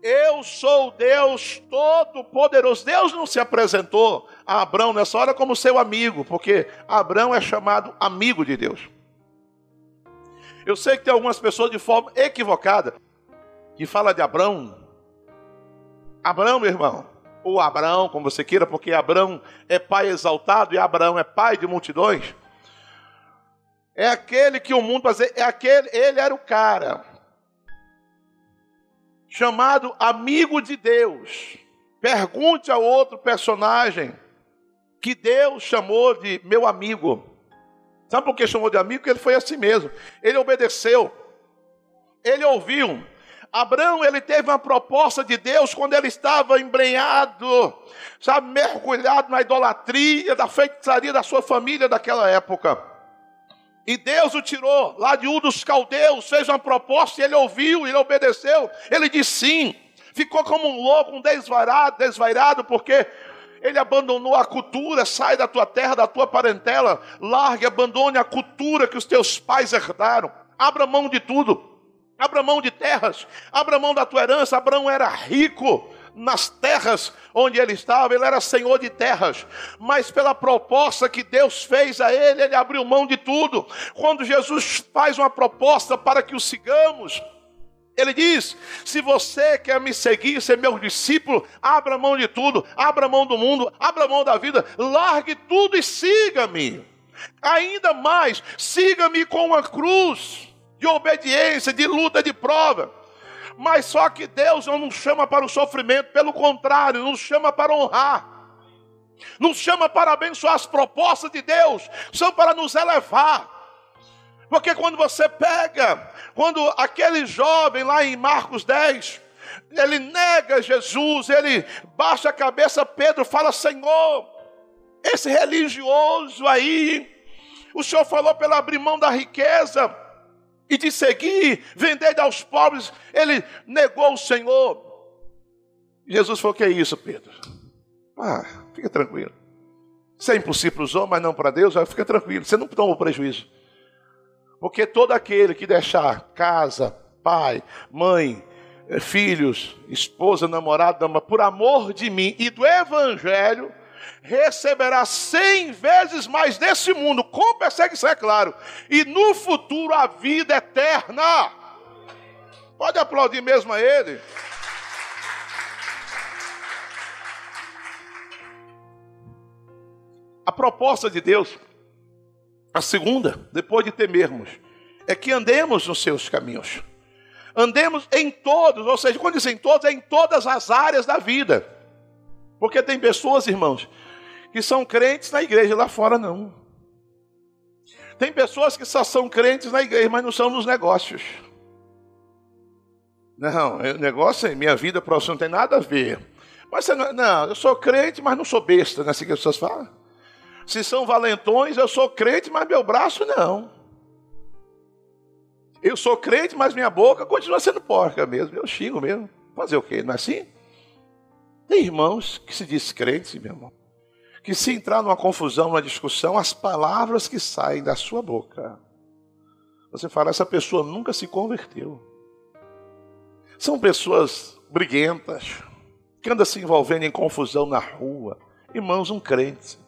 Eu sou Deus Todo-Poderoso. Deus não se apresentou a Abraão nessa hora como seu amigo, porque Abraão é chamado amigo de Deus. Eu sei que tem algumas pessoas de forma equivocada que fala de Abraão. Abraão, meu irmão, ou Abraão, como você queira, porque Abraão é pai exaltado e Abraão é pai de multidões. É aquele que o mundo é aquele, ele era o cara chamado amigo de Deus. Pergunte a outro personagem que Deus chamou de meu amigo. Sabe por que chamou de amigo? Porque ele foi assim mesmo. Ele obedeceu. Ele ouviu. Abraão, ele teve uma proposta de Deus quando ele estava embrenhado, sabe, mergulhado na idolatria, da feitiçaria da sua família daquela época. E Deus o tirou lá de um dos caldeus, fez uma proposta e ele ouviu, ele obedeceu. Ele disse sim. Ficou como um louco, um desvairado, desvairado, porque ele abandonou a cultura, sai da tua terra, da tua parentela, largue, abandone a cultura que os teus pais herdaram. Abra mão de tudo. Abra mão de terras, abra mão da tua herança. Abraão era rico, nas terras onde ele estava, ele era senhor de terras, mas pela proposta que Deus fez a ele, ele abriu mão de tudo. Quando Jesus faz uma proposta para que o sigamos, ele diz: se você quer me seguir, ser meu discípulo, abra mão de tudo, abra mão do mundo, abra mão da vida, largue tudo e siga-me. Ainda mais, siga-me com uma cruz de obediência, de luta, de prova. Mas só que Deus não nos chama para o sofrimento, pelo contrário, nos chama para honrar. Nos chama para abençoar as propostas de Deus, são para nos elevar. Porque quando você pega, quando aquele jovem lá em Marcos 10, ele nega Jesus, ele baixa a cabeça, Pedro fala: Senhor, esse religioso aí, o Senhor falou pela abrir mão da riqueza, e de seguir, vender aos pobres, ele negou o Senhor. Jesus falou: Que é isso, Pedro? Ah, fica tranquilo. Isso é impossível para os homens, mas não para Deus, fica tranquilo, você não toma prejuízo. Porque todo aquele que deixar casa, pai, mãe, eh, filhos, esposa, namorado, por amor de mim e do evangelho, receberá cem vezes mais nesse mundo, com perseguição, é claro, e no futuro a vida eterna. Pode aplaudir mesmo a ele. A proposta de Deus, a segunda, depois de temermos, é que andemos nos seus caminhos. Andemos em todos, ou seja, quando dizem todos, é em todas as áreas da vida. Porque tem pessoas, irmãos, que são crentes na igreja, lá fora não. Tem pessoas que só são crentes na igreja, mas não são nos negócios. Não, o negócio é minha vida próxima não tem nada a ver. Mas não, não, eu sou crente, mas não sou besta, não é assim que as pessoas falam? Se são valentões, eu sou crente, mas meu braço não. Eu sou crente, mas minha boca continua sendo porca mesmo. Eu xingo mesmo. Fazer o quê? Não é assim? Tem irmãos que se diz crentes, meu irmão, que se entrar numa confusão, numa discussão, as palavras que saem da sua boca, você fala, essa pessoa nunca se converteu. São pessoas briguentas, que andam se envolvendo em confusão na rua. Irmãos, um crente,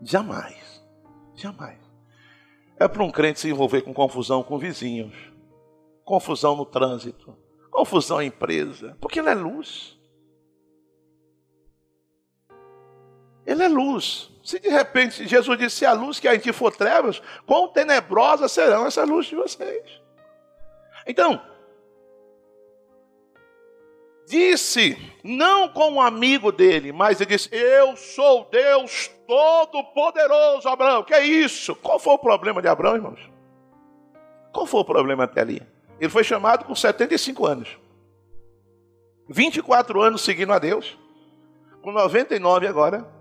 jamais, jamais. É para um crente se envolver com confusão com vizinhos, confusão no trânsito, confusão em empresa, porque ele é luz. Ele é luz. Se de repente Jesus disse a luz que a gente for trevas, quão tenebrosas serão essas luzes de vocês. Então, disse, não com um amigo dele, mas ele disse: Eu sou Deus Todo-Poderoso, Abraão. Que é isso? Qual foi o problema de Abraão, irmãos? Qual foi o problema até ali? Ele foi chamado com 75 anos, 24 anos seguindo a Deus, com 99 agora,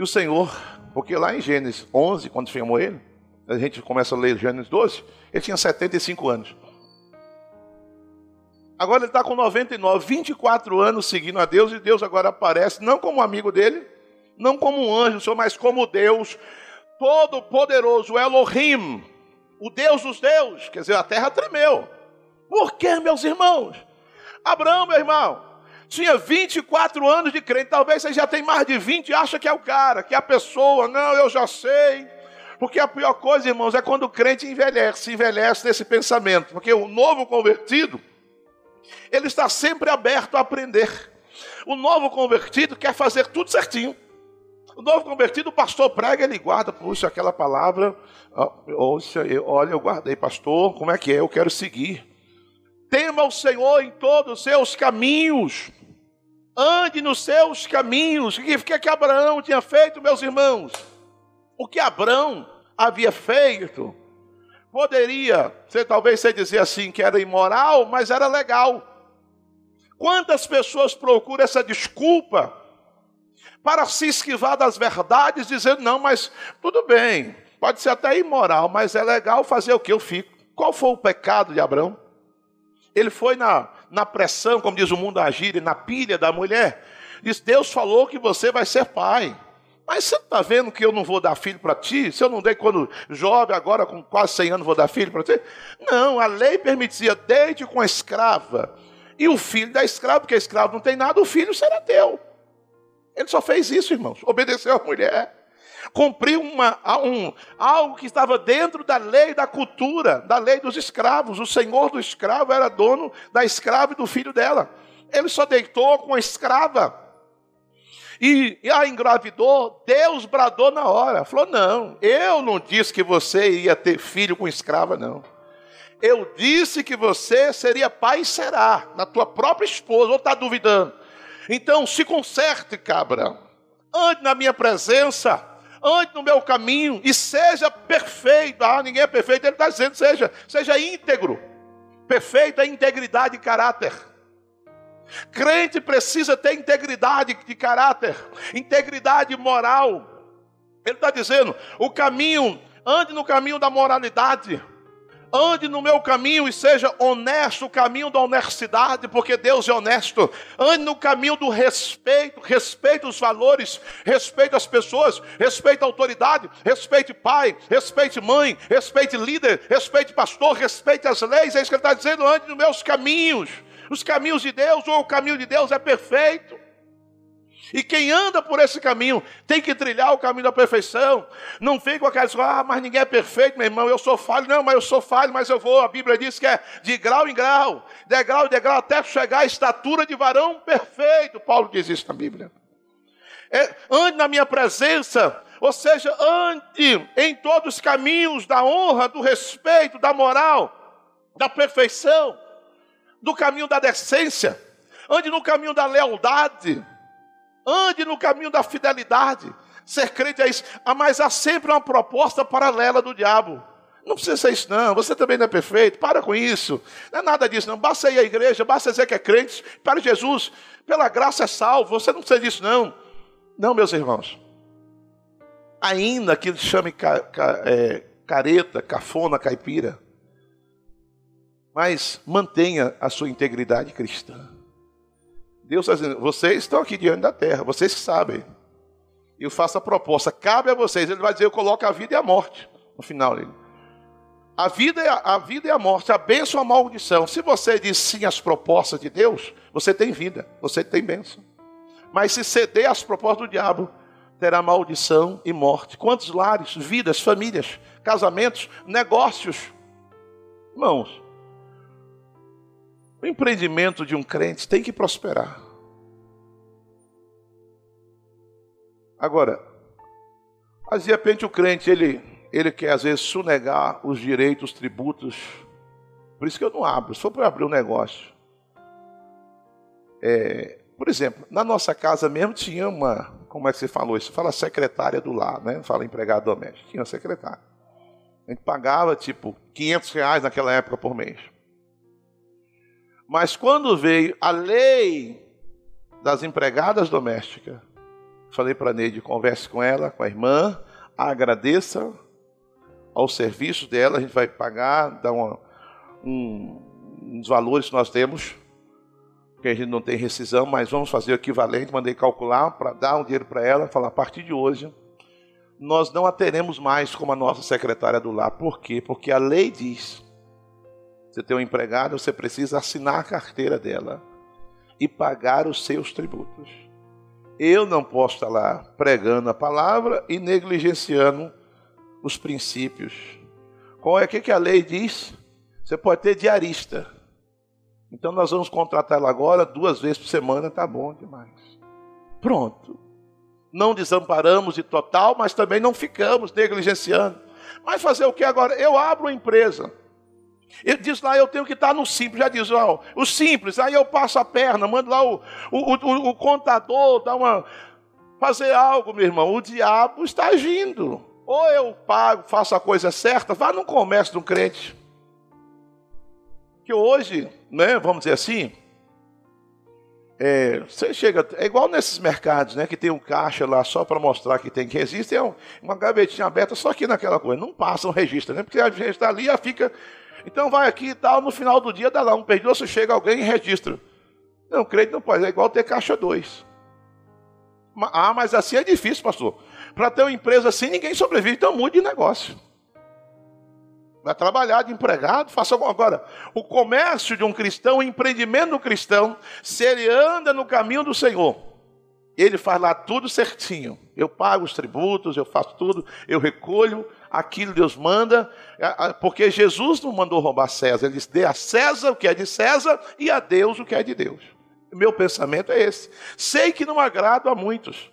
e o Senhor, porque lá em Gênesis 11, quando chamou ele, a gente começa a ler Gênesis 12, ele tinha 75 anos. Agora ele está com 99, 24 anos seguindo a Deus, e Deus agora aparece, não como amigo dele, não como um anjo, mas como Deus Todo-Poderoso, Elohim, o Deus dos deuses, quer dizer, a terra tremeu. Por que, meus irmãos? Abraão, meu irmão, tinha 24 anos de crente. Talvez você já tem mais de 20 e acha que é o cara, que é a pessoa. Não, eu já sei. Porque a pior coisa, irmãos, é quando o crente envelhece, envelhece nesse pensamento. Porque o novo convertido, ele está sempre aberto a aprender. O novo convertido quer fazer tudo certinho. O novo convertido, o pastor prega, ele guarda, puxa, aquela palavra, olha, eu guardei, pastor, como é que é? Eu quero seguir. Tema o Senhor em todos os seus caminhos ande nos seus caminhos. O que, que Abraão tinha feito, meus irmãos? O que Abraão havia feito poderia ser, talvez você dizer assim, que era imoral, mas era legal. Quantas pessoas procuram essa desculpa para se esquivar das verdades, dizendo, não, mas tudo bem, pode ser até imoral, mas é legal fazer o que eu fico. Qual foi o pecado de Abraão? Ele foi na, na pressão, como diz o mundo agir, na pilha da mulher. Diz: Deus falou que você vai ser pai. Mas você está vendo que eu não vou dar filho para ti? Se eu não dei quando jovem, agora com quase 100 anos vou dar filho para ti? Não, a lei permitia, deite com a escrava. E o filho da escrava, porque a escrava não tem nada, o filho será teu. Ele só fez isso, irmãos. Obedeceu à mulher cumpriu uma, um, algo que estava dentro da lei da cultura, da lei dos escravos. O senhor do escravo era dono da escrava e do filho dela. Ele só deitou com a escrava. E, e a engravidou, Deus bradou na hora. Falou: Não, eu não disse que você ia ter filho com escrava, não. Eu disse que você seria pai e será, na tua própria esposa, ou está duvidando? Então se conserte, cabra. Ande na minha presença ande no meu caminho e seja perfeito. Ah, ninguém é perfeito, ele está dizendo, seja, seja íntegro. Perfeito é integridade de caráter. Crente precisa ter integridade de caráter, integridade moral. Ele está dizendo: o caminho, ande no caminho da moralidade ande no meu caminho e seja honesto, o caminho da honestidade, porque Deus é honesto. Ande no caminho do respeito, respeite os valores, respeite as pessoas, respeite a autoridade, respeite pai, respeite mãe, respeite líder, respeite pastor, respeite as leis. É isso que ele está dizendo, ande nos meus caminhos. Os caminhos de Deus, ou o caminho de Deus é perfeito. E quem anda por esse caminho tem que trilhar o caminho da perfeição. Não vem com coisas, ah, mas ninguém é perfeito, meu irmão, eu sou falho. Não, mas eu sou falho, mas eu vou. A Bíblia diz que é de grau em grau, degrau em degrau, até chegar à estatura de varão perfeito. Paulo diz isso na Bíblia. É, ande na minha presença, ou seja, ande em todos os caminhos da honra, do respeito, da moral, da perfeição, do caminho da decência, ande no caminho da lealdade Ande no caminho da fidelidade. Ser crente é isso. Ah, mas há sempre uma proposta paralela do diabo. Não precisa ser isso, não. Você também não é perfeito. Para com isso. Não é nada disso, não. Basta ir à igreja, basta dizer que é crente. Para Jesus, pela graça é salvo. Você não precisa disso, não. Não, meus irmãos. Ainda que chame ca, ca, é, careta, cafona, caipira. Mas mantenha a sua integridade cristã. Deus está dizendo, vocês estão aqui diante da terra, vocês sabem. Eu faço a proposta, cabe a vocês. Ele vai dizer, eu coloco a vida e a morte no final dele. A vida, a, vida e a morte, a bênção e a maldição. Se você diz sim às propostas de Deus, você tem vida, você tem bênção. Mas se ceder às propostas do diabo, terá maldição e morte. Quantos lares, vidas, famílias, casamentos, negócios? Irmãos, o empreendimento de um crente tem que prosperar. Agora, mas de repente o crente, ele, ele quer às vezes sonegar os direitos, os tributos. Por isso que eu não abro. For para abrir um negócio. É, por exemplo, na nossa casa mesmo tinha uma, como é que você falou isso? Fala secretária do lar, né? Fala empregado doméstico. Tinha uma secretária. A gente pagava tipo 500 reais naquela época por mês. Mas quando veio a lei das empregadas domésticas, falei para a Neide, converse com ela, com a irmã, agradeça ao serviço dela, a gente vai pagar, dar uma, um, uns valores que nós temos, que a gente não tem rescisão, mas vamos fazer o equivalente, mandei calcular para dar um dinheiro para ela, falar, a partir de hoje, nós não a teremos mais como a nossa secretária do lar. Por quê? Porque a lei diz Você tem um empregado, você precisa assinar a carteira dela e pagar os seus tributos. Eu não posso estar lá pregando a palavra e negligenciando os princípios. Qual é que a lei diz? Você pode ter diarista. Então nós vamos contratar ela agora duas vezes por semana, tá bom demais. Pronto. Não desamparamos de total, mas também não ficamos negligenciando. Mas fazer o que agora? Eu abro uma empresa. Ele diz lá, eu tenho que estar no simples, já diz, ó, o simples, aí eu passo a perna, mando lá o, o, o, o contador dar uma. fazer algo, meu irmão. O diabo está agindo. Ou eu pago, faço a coisa certa, vá no comércio do crente. Que hoje, né, vamos dizer assim, é, você chega, é igual nesses mercados, né, que tem um caixa lá só para mostrar que tem que existe, é uma gavetinha aberta só aqui naquela coisa, não passa um registro, né, porque a gente está ali e fica, então vai aqui e tal, no final do dia dá lá um perdido, você chega alguém e registra. Não, crédito não pode, é igual ter caixa 2. Ah, mas assim é difícil, pastor. Para ter uma empresa assim, ninguém sobrevive, então mude de negócio. Vai trabalhar de empregado, faça alguma agora. O comércio de um cristão, o empreendimento do cristão, se ele anda no caminho do Senhor, ele faz lá tudo certinho. Eu pago os tributos, eu faço tudo, eu recolho aquilo Deus manda, porque Jesus não mandou roubar César, ele disse: dê a César o que é de César e a Deus o que é de Deus. Meu pensamento é esse. Sei que não agrado a muitos.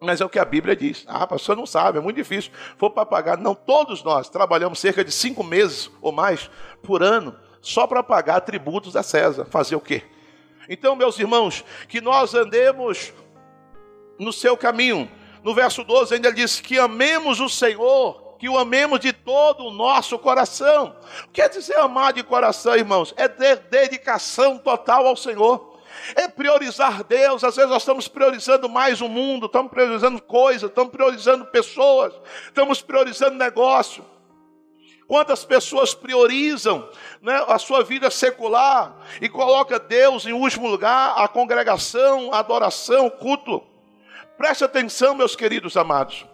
Mas é o que a Bíblia diz. Ah, pastor não sabe, é muito difícil. For para pagar. Não, todos nós trabalhamos cerca de cinco meses ou mais por ano só para pagar tributos a César. Fazer o quê? Então, meus irmãos, que nós andemos no seu caminho. No verso 12 ainda ele diz que amemos o Senhor, que o amemos de todo o nosso coração. O que quer dizer amar de coração, irmãos? É ter dedicação total ao Senhor é priorizar Deus. Às vezes nós estamos priorizando mais o mundo, estamos priorizando coisas, estamos priorizando pessoas, estamos priorizando negócio. Quantas pessoas priorizam né, a sua vida secular e coloca Deus em último lugar, a congregação, a adoração, o culto. Preste atenção, meus queridos amados.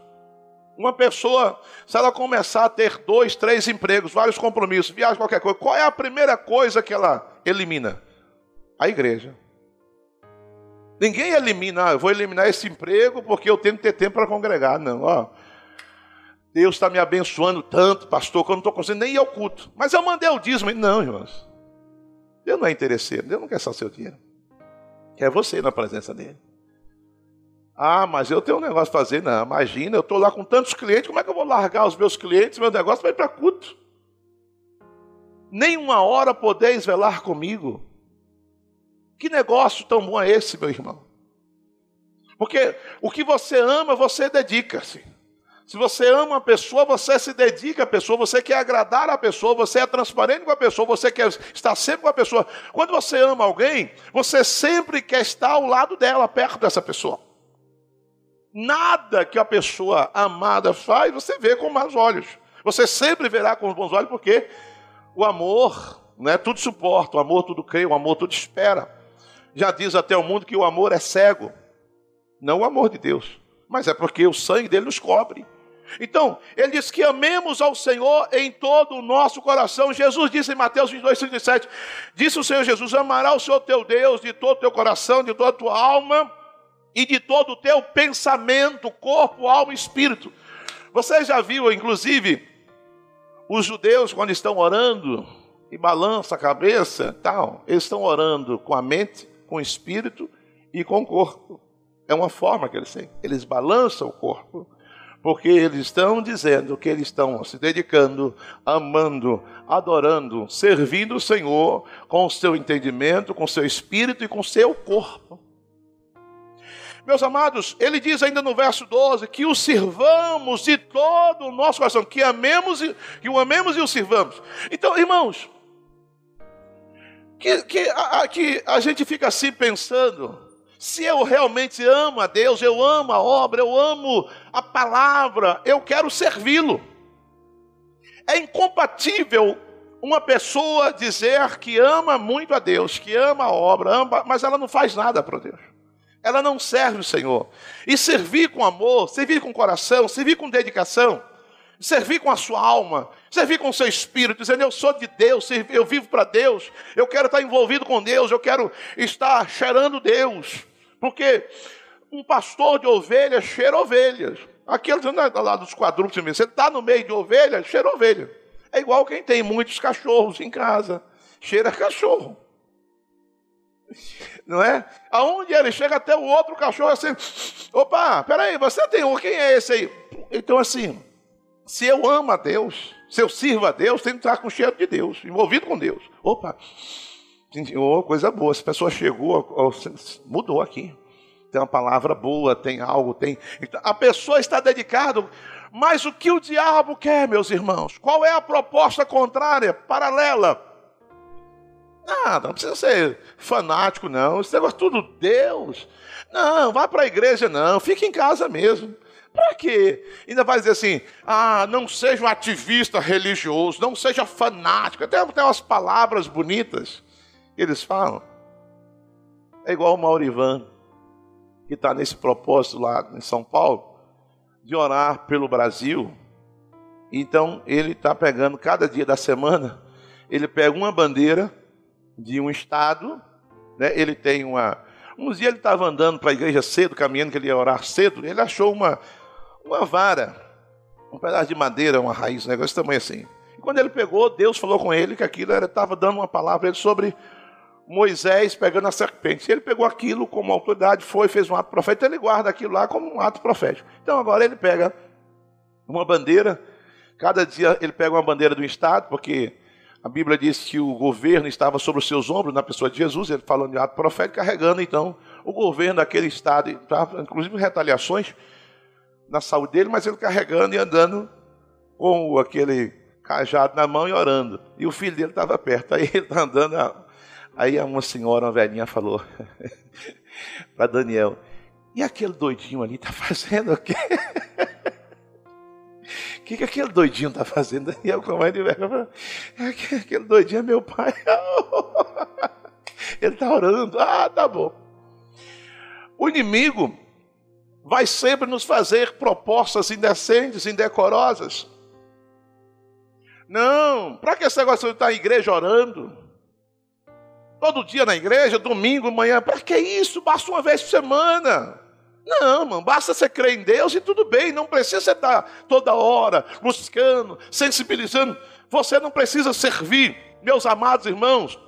Uma pessoa, se ela começar a ter dois, três empregos, vários compromissos, viagem, qualquer coisa, qual é a primeira coisa que ela elimina? A igreja. Ninguém elimina, ah, eu vou eliminar esse emprego porque eu tenho que ter tempo para congregar. Não, ó. Deus está me abençoando tanto, pastor, que eu não estou conseguindo nem ir ao culto. Mas eu mandei o dízimo. Não, irmãos. Deus não é interesseiro, Deus não quer só seu dinheiro. Quer você na presença dele. Ah, mas eu tenho um negócio a fazer. Não, imagina, eu estou lá com tantos clientes, como é que eu vou largar os meus clientes, meu negócio vai para culto? Nem uma hora podeis velar comigo. Que negócio tão bom é esse, meu irmão? Porque o que você ama, você dedica-se. Se você ama a pessoa, você se dedica à pessoa, você quer agradar a pessoa, você é transparente com a pessoa, você quer estar sempre com a pessoa. Quando você ama alguém, você sempre quer estar ao lado dela, perto dessa pessoa. Nada que a pessoa amada faz, você vê com maus olhos. Você sempre verá com bons olhos, porque o amor, né, tudo suporta, o amor tudo crê, o amor tudo espera. Já diz até o mundo que o amor é cego. Não o amor de Deus, mas é porque o sangue dele nos cobre. Então, ele diz que amemos ao Senhor em todo o nosso coração. Jesus disse em Mateus 22, 37, disse o Senhor Jesus, amará o Senhor teu Deus de todo o teu coração, de toda a tua alma e de todo o teu pensamento, corpo, alma e espírito. Você já viu, inclusive, os judeus quando estão orando e balança a cabeça, tal, eles estão orando com a mente, com o espírito e com o corpo. É uma forma que eles têm. Eles balançam o corpo, porque eles estão dizendo que eles estão se dedicando, amando, adorando, servindo o Senhor com o seu entendimento, com o seu espírito e com o seu corpo. Meus amados, ele diz ainda no verso 12 que o sirvamos de todo o nosso coração, que amemos e que o amemos e o sirvamos. Então, irmãos, que, que, a, que a gente fica assim pensando, se eu realmente amo a Deus, eu amo a obra, eu amo a palavra, eu quero servi-lo. É incompatível uma pessoa dizer que ama muito a Deus, que ama a obra, ama, mas ela não faz nada para Deus. Ela não serve o Senhor. E servir com amor, servir com coração, servir com dedicação, servir com a sua alma, servir com o seu espírito, dizendo: Eu sou de Deus, eu vivo para Deus, eu quero estar envolvido com Deus, eu quero estar cheirando Deus. Porque um pastor de ovelhas cheira ovelhas. Aquele lá dos quadrúpedes, você está no meio de ovelhas, cheira ovelha. É igual quem tem muitos cachorros em casa, cheira cachorro. Não é? Aonde ele chega até o outro cachorro assim, opa, peraí, você tem um, quem é esse aí? Então assim, se eu amo a Deus, se eu sirvo a Deus, tem que estar com cheiro de Deus, envolvido com Deus. Opa, oh, coisa boa, essa pessoa chegou, mudou aqui. Tem uma palavra boa, tem algo, tem. Então, a pessoa está dedicada, mas o que o diabo quer, meus irmãos? Qual é a proposta contrária, paralela? Não precisa ser fanático, não. Esse negócio tudo Deus. Não, vá para a igreja, não. Fique em casa mesmo. Para quê? Ainda vai dizer assim: ah, não seja um ativista religioso, não seja fanático. Até tem umas palavras bonitas que eles falam. É igual o Maurivan, que está nesse propósito lá em São Paulo, de orar pelo Brasil. Então, ele está pegando cada dia da semana, ele pega uma bandeira de um estado, né? ele tem uma. Um dia ele estava andando para a igreja cedo, caminhando, que ele ia orar cedo, ele achou uma, uma vara, um pedaço de madeira, uma raiz, um negócio tamanho assim. E quando ele pegou, Deus falou com ele que aquilo estava dando uma palavra ele sobre Moisés pegando a serpente. Ele pegou aquilo como autoridade, foi, fez um ato profético, ele guarda aquilo lá como um ato profético. Então agora ele pega uma bandeira, cada dia ele pega uma bandeira do Estado, porque a Bíblia diz que o governo estava sobre os seus ombros, na pessoa de Jesus, ele falando de ato profético, carregando então o governo daquele Estado, inclusive retaliações na saúde dele, mas ele carregando e andando com aquele cajado na mão e orando. E o filho dele estava perto. Aí ele está andando. Aí uma senhora, uma velhinha, falou para Daniel: E aquele doidinho ali está fazendo o quê? O que, que aquele doidinho está fazendo? Daniel, com a mãe de velho, aquele doidinho é meu pai. Ele está orando. Ah, tá bom. O inimigo vai sempre nos fazer propostas indecentes, indecorosas. Não, para que esse negócio de estar em igreja orando? Todo dia na igreja, domingo, manhã, para que isso? Basta uma vez por semana. Não, mano, basta você crer em Deus e tudo bem, não precisa você estar toda hora buscando, sensibilizando. Você não precisa servir, meus amados irmãos.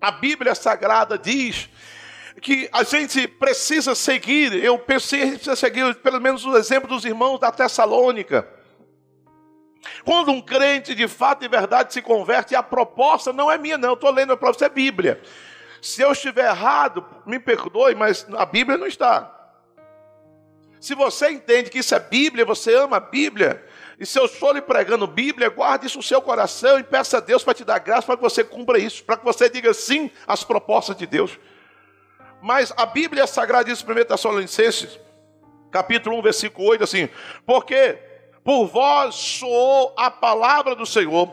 A Bíblia Sagrada diz que a gente precisa seguir, eu pensei a gente precisa seguir pelo menos o exemplo dos irmãos da Tessalônica. Quando um crente de fato e verdade se converte, a proposta não é minha, não, eu estou lendo a proposta, é Bíblia. Se eu estiver errado, me perdoe, mas a Bíblia não está. Se você entende que isso é Bíblia, você ama a Bíblia, e se eu estou lhe pregando Bíblia, guarde isso no seu coração e peça a Deus para te dar graça para que você cumpra isso, para que você diga sim às propostas de Deus. Mas a Bíblia Sagrada diz em 1 Tessalonicenses, capítulo 1, versículo 8, assim: Porque por vós soou a palavra do Senhor,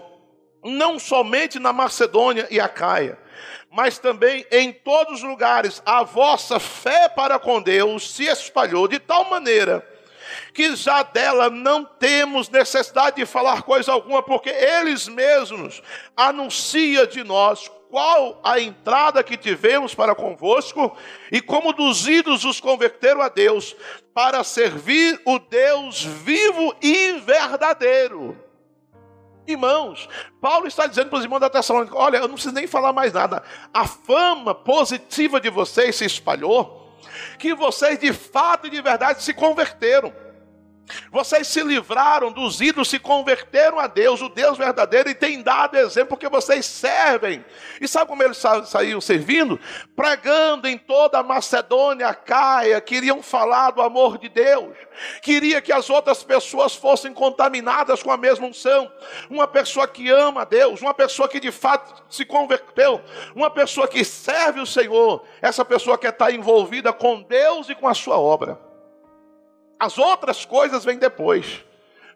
não somente na Macedônia e Acaia, mas também em todos os lugares, a vossa fé para com Deus se espalhou de tal maneira que já dela não temos necessidade de falar coisa alguma, porque eles mesmos anunciam de nós qual a entrada que tivemos para convosco e como dos ídolos os converteram a Deus para servir o Deus vivo e verdadeiro. Irmãos, Paulo está dizendo para os irmãos da Tessalônica: olha, eu não preciso nem falar mais nada. A fama positiva de vocês se espalhou, que vocês de fato e de verdade se converteram. Vocês se livraram dos ídolos, se converteram a Deus, o Deus verdadeiro, e têm dado exemplo porque vocês servem. E sabe como eles sa saíram servindo? Pregando em toda a Macedônia, a Caia, queriam falar do amor de Deus, queria que as outras pessoas fossem contaminadas com a mesma unção. Uma pessoa que ama a Deus, uma pessoa que de fato se converteu, uma pessoa que serve o Senhor, essa pessoa quer estar envolvida com Deus e com a sua obra. As outras coisas vêm depois.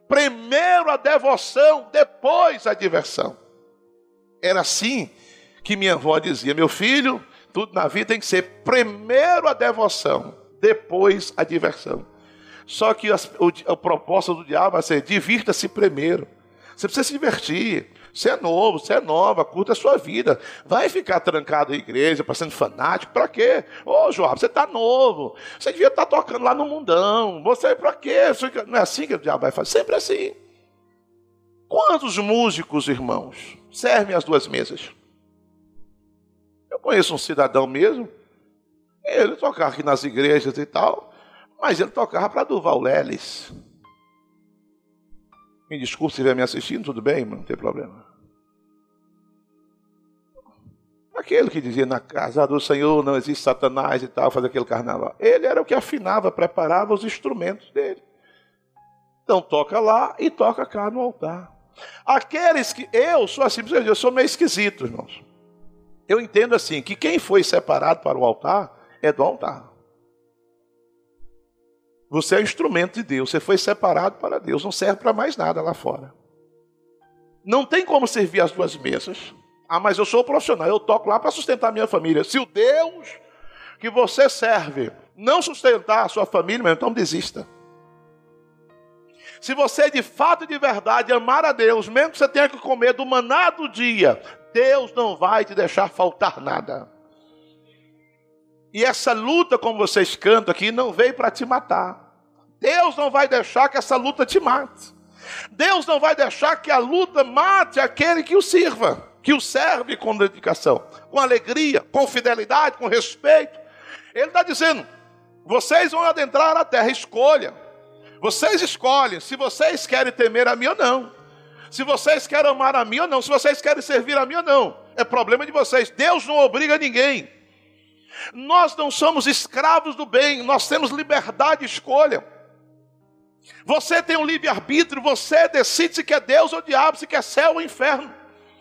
Primeiro a devoção, depois a diversão. Era assim que minha avó dizia: meu filho, tudo na vida tem que ser primeiro a devoção, depois a diversão. Só que o, a proposta do diabo vai ser: divirta-se primeiro. Você precisa se divertir. Você é novo, você é nova, curta a sua vida. Vai ficar trancado na igreja, passando fanático, para quê? Ô, João, você está novo. Você devia estar tá tocando lá no mundão. Você para quê? Não é assim que o diabo vai fazer? Sempre assim. Quantos músicos, irmãos, servem as duas mesas? Eu conheço um cidadão mesmo, ele tocava aqui nas igrejas e tal, mas ele tocava para Duval Leles. Me desculpe se estiver me assistindo, tudo bem, não tem problema. Aquele que dizia na casa do Senhor não existe Satanás e tal, fazer aquele carnaval. Ele era o que afinava, preparava os instrumentos dele. Então toca lá e toca cá no altar. Aqueles que. Eu sou assim, eu sou meio esquisito, irmãos. Eu entendo assim, que quem foi separado para o altar é do altar. Você é instrumento de Deus, você foi separado para Deus, não serve para mais nada lá fora. Não tem como servir as duas mesas. Ah, mas eu sou profissional, eu toco lá para sustentar a minha família. Se o Deus que você serve não sustentar a sua família, então desista. Se você de fato e de verdade amar a Deus, mesmo que você tenha que comer do maná do dia, Deus não vai te deixar faltar nada. E essa luta, como vocês cantam aqui, não veio para te matar. Deus não vai deixar que essa luta te mate. Deus não vai deixar que a luta mate aquele que o sirva, que o serve com dedicação, com alegria, com fidelidade, com respeito. Ele está dizendo: vocês vão adentrar a terra, escolha. Vocês escolhem se vocês querem temer a mim ou não. Se vocês querem amar a mim ou não. Se vocês querem servir a mim ou não. É problema de vocês. Deus não obriga ninguém. Nós não somos escravos do bem, nós temos liberdade de escolha. Você tem um livre-arbítrio, você decide se quer Deus ou diabo, se quer céu ou inferno,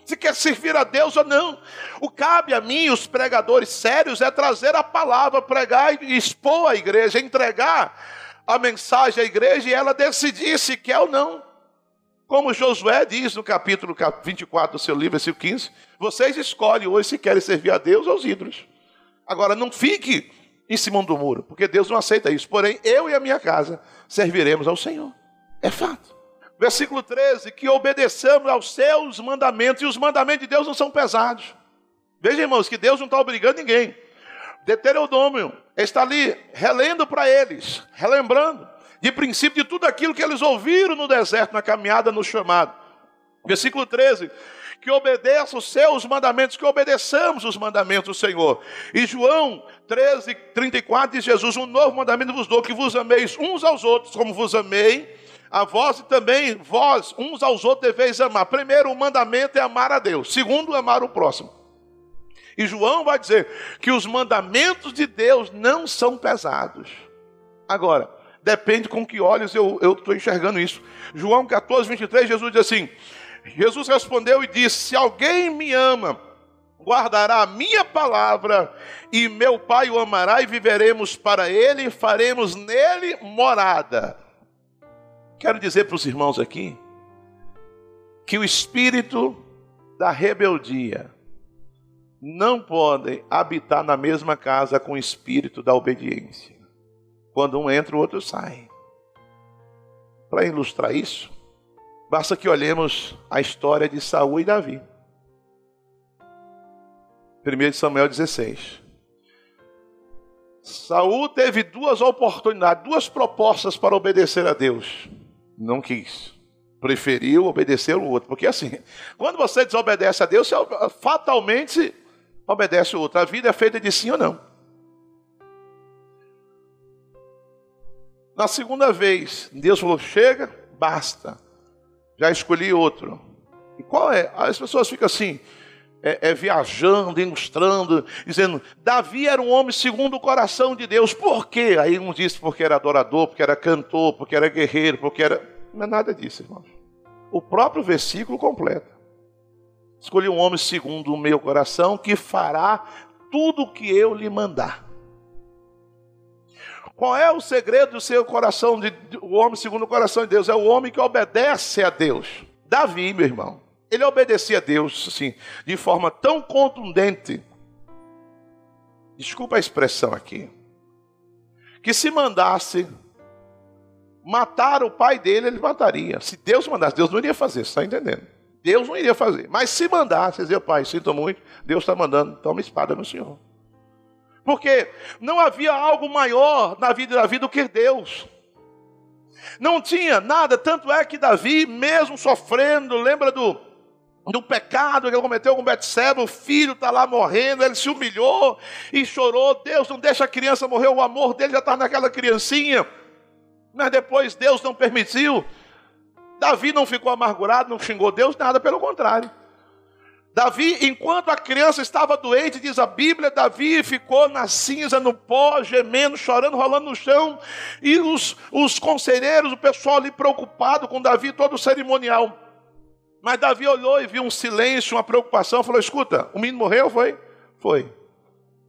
se quer servir a Deus ou não. O cabe a mim, os pregadores sérios, é trazer a palavra, pregar e expor a igreja, entregar a mensagem à igreja e ela decidir se quer ou não. Como Josué diz no capítulo 24 do seu livro, versículo 15: vocês escolhem hoje se querem servir a Deus ou aos ídolos. Agora, não fique em cima do muro, porque Deus não aceita isso. Porém, eu e a minha casa serviremos ao Senhor. É fato. Versículo 13: que obedeçamos aos seus mandamentos, e os mandamentos de Deus não são pesados. Veja, irmãos, que Deus não está obrigando ninguém. Deuteronômio está ali relendo para eles, relembrando de princípio de tudo aquilo que eles ouviram no deserto, na caminhada, no chamado. Versículo 13: que obedeça os seus mandamentos, que obedeçamos os mandamentos do Senhor. E João 13, 34 diz Jesus: Um novo mandamento vos dou, que vos ameis uns aos outros, como vos amei. A vós e também vós, uns aos outros, deveis amar. Primeiro, o mandamento é amar a Deus. Segundo, amar o próximo. E João vai dizer que os mandamentos de Deus não são pesados. Agora, depende com que olhos eu estou enxergando isso. João 14, 23, Jesus diz assim: Jesus respondeu e disse: Se alguém me ama, guardará a minha palavra, e meu Pai o amará, e viveremos para ele, e faremos nele morada. Quero dizer para os irmãos aqui que o espírito da rebeldia não pode habitar na mesma casa com o espírito da obediência. Quando um entra, o outro sai. Para ilustrar isso, Basta que olhemos a história de Saul e Davi. 1 Samuel 16. Saul teve duas oportunidades, duas propostas para obedecer a Deus. Não quis. Preferiu obedecer o outro. Porque assim, quando você desobedece a Deus, você fatalmente obedece o outro. A vida é feita de sim ou não. Na segunda vez, Deus falou: chega, basta já escolhi outro. E qual é? As pessoas ficam assim, é, é, viajando, ilustrando, dizendo: Davi era um homem segundo o coração de Deus. Por quê? Aí um disse porque era adorador, porque era cantor, porque era guerreiro, porque era. Não é nada disso, irmãos. O próprio versículo completa. Escolhi um homem segundo o meu coração que fará tudo o que eu lhe mandar. Qual é o segredo do seu coração, de, o homem segundo o coração de Deus? É o homem que obedece a Deus. Davi, meu irmão, ele obedecia a Deus, assim, de forma tão contundente. Desculpa a expressão aqui. Que se mandasse matar o pai dele, ele mataria. Se Deus mandasse, Deus não iria fazer, você está entendendo? Deus não iria fazer. Mas se mandasse, dizia, pai, sinto muito, Deus está mandando, toma espada no Senhor. Porque não havia algo maior na vida de Davi do que Deus. Não tinha nada, tanto é que Davi, mesmo sofrendo, lembra do, do pecado que ele cometeu com Betseba, o filho está lá morrendo, ele se humilhou e chorou. Deus não deixa a criança morrer, o amor dele já está naquela criancinha. Mas depois Deus não permitiu. Davi não ficou amargurado, não xingou Deus, nada, pelo contrário. Davi, enquanto a criança estava doente, diz a Bíblia, Davi ficou na cinza, no pó, gemendo, chorando, rolando no chão. E os, os conselheiros, o pessoal ali preocupado com Davi, todo cerimonial. Mas Davi olhou e viu um silêncio, uma preocupação, falou: Escuta, o menino morreu? Foi? Foi.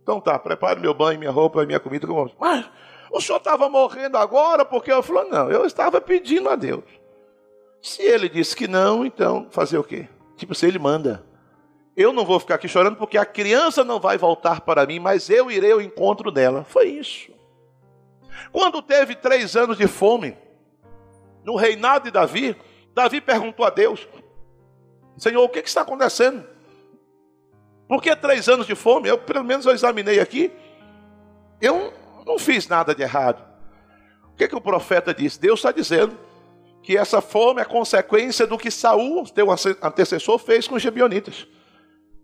Então tá, prepare meu banho, minha roupa, minha comida. Mas o senhor estava morrendo agora? Porque eu falei: Não, eu estava pedindo a Deus. Se ele disse que não, então fazer o quê? Tipo, se ele manda. Eu não vou ficar aqui chorando porque a criança não vai voltar para mim, mas eu irei ao encontro dela. Foi isso. Quando teve três anos de fome, no reinado de Davi, Davi perguntou a Deus: Senhor, o que, está acontecendo? Por que três anos de fome? Eu, pelo menos, eu examinei aqui. Eu não fiz nada de errado. O que, que o profeta disse? Deus está dizendo que essa fome é consequência do que Saul, teu antecessor, fez com os Gebionitas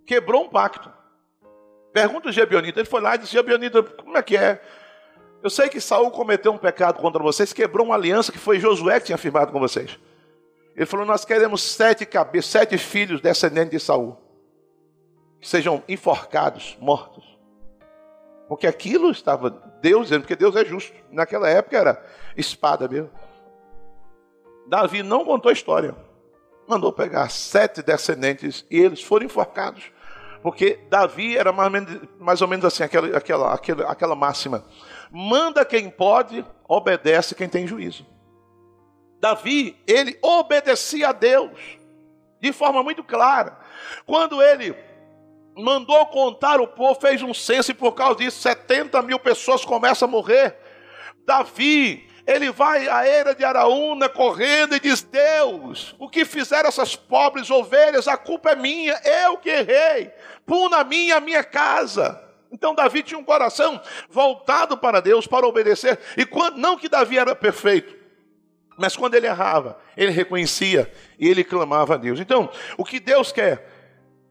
quebrou um pacto. Pergunta o Gebionita, ele foi lá e disse: Gebionita, como é que é? Eu sei que Saul cometeu um pecado contra vocês, quebrou uma aliança que foi Josué que tinha firmado com vocês. Ele falou: Nós queremos sete cabeças, sete filhos descendentes de Saul, que sejam enforcados, mortos. Porque aquilo estava Deus dizendo, porque Deus é justo. Naquela época era espada mesmo. Davi não contou a história. Mandou pegar sete descendentes e eles foram enforcados. Porque Davi era mais ou menos assim, aquela, aquela, aquela, aquela máxima: manda quem pode, obedece quem tem juízo. Davi, ele obedecia a Deus de forma muito clara. Quando ele mandou contar o povo, fez um censo e por causa disso 70 mil pessoas começam a morrer. Davi ele vai à era de Araúna correndo e diz: Deus, o que fizeram essas pobres ovelhas, a culpa é minha, eu que errei, puna minha a minha casa. Então Davi tinha um coração voltado para Deus, para obedecer. E quando, não que Davi era perfeito, mas quando ele errava, ele reconhecia e ele clamava a Deus. Então, o que Deus quer?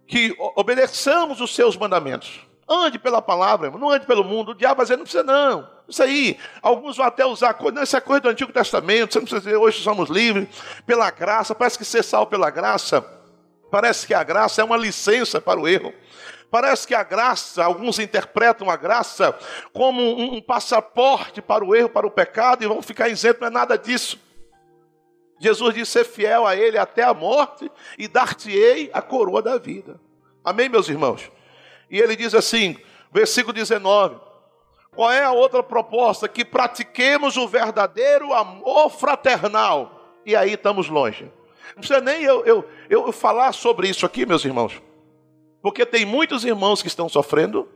Que obedeçamos os seus mandamentos. Ande pela palavra, não ande pelo mundo. O diabo dizer, não precisa não. Isso aí, alguns vão até usar não, é coisa do Antigo Testamento, você não precisa dizer, hoje somos livres, pela graça, parece que ser salvo pela graça, parece que a graça é uma licença para o erro. Parece que a graça, alguns interpretam a graça como um passaporte para o erro, para o pecado, e vão ficar isentos, não é nada disso. Jesus disse: ser fiel a Ele até a morte, e dar-te-ei a coroa da vida. Amém, meus irmãos? E ele diz assim, versículo 19: qual é a outra proposta? Que pratiquemos o verdadeiro amor fraternal. E aí estamos longe. Não precisa nem eu, eu, eu falar sobre isso aqui, meus irmãos. Porque tem muitos irmãos que estão sofrendo,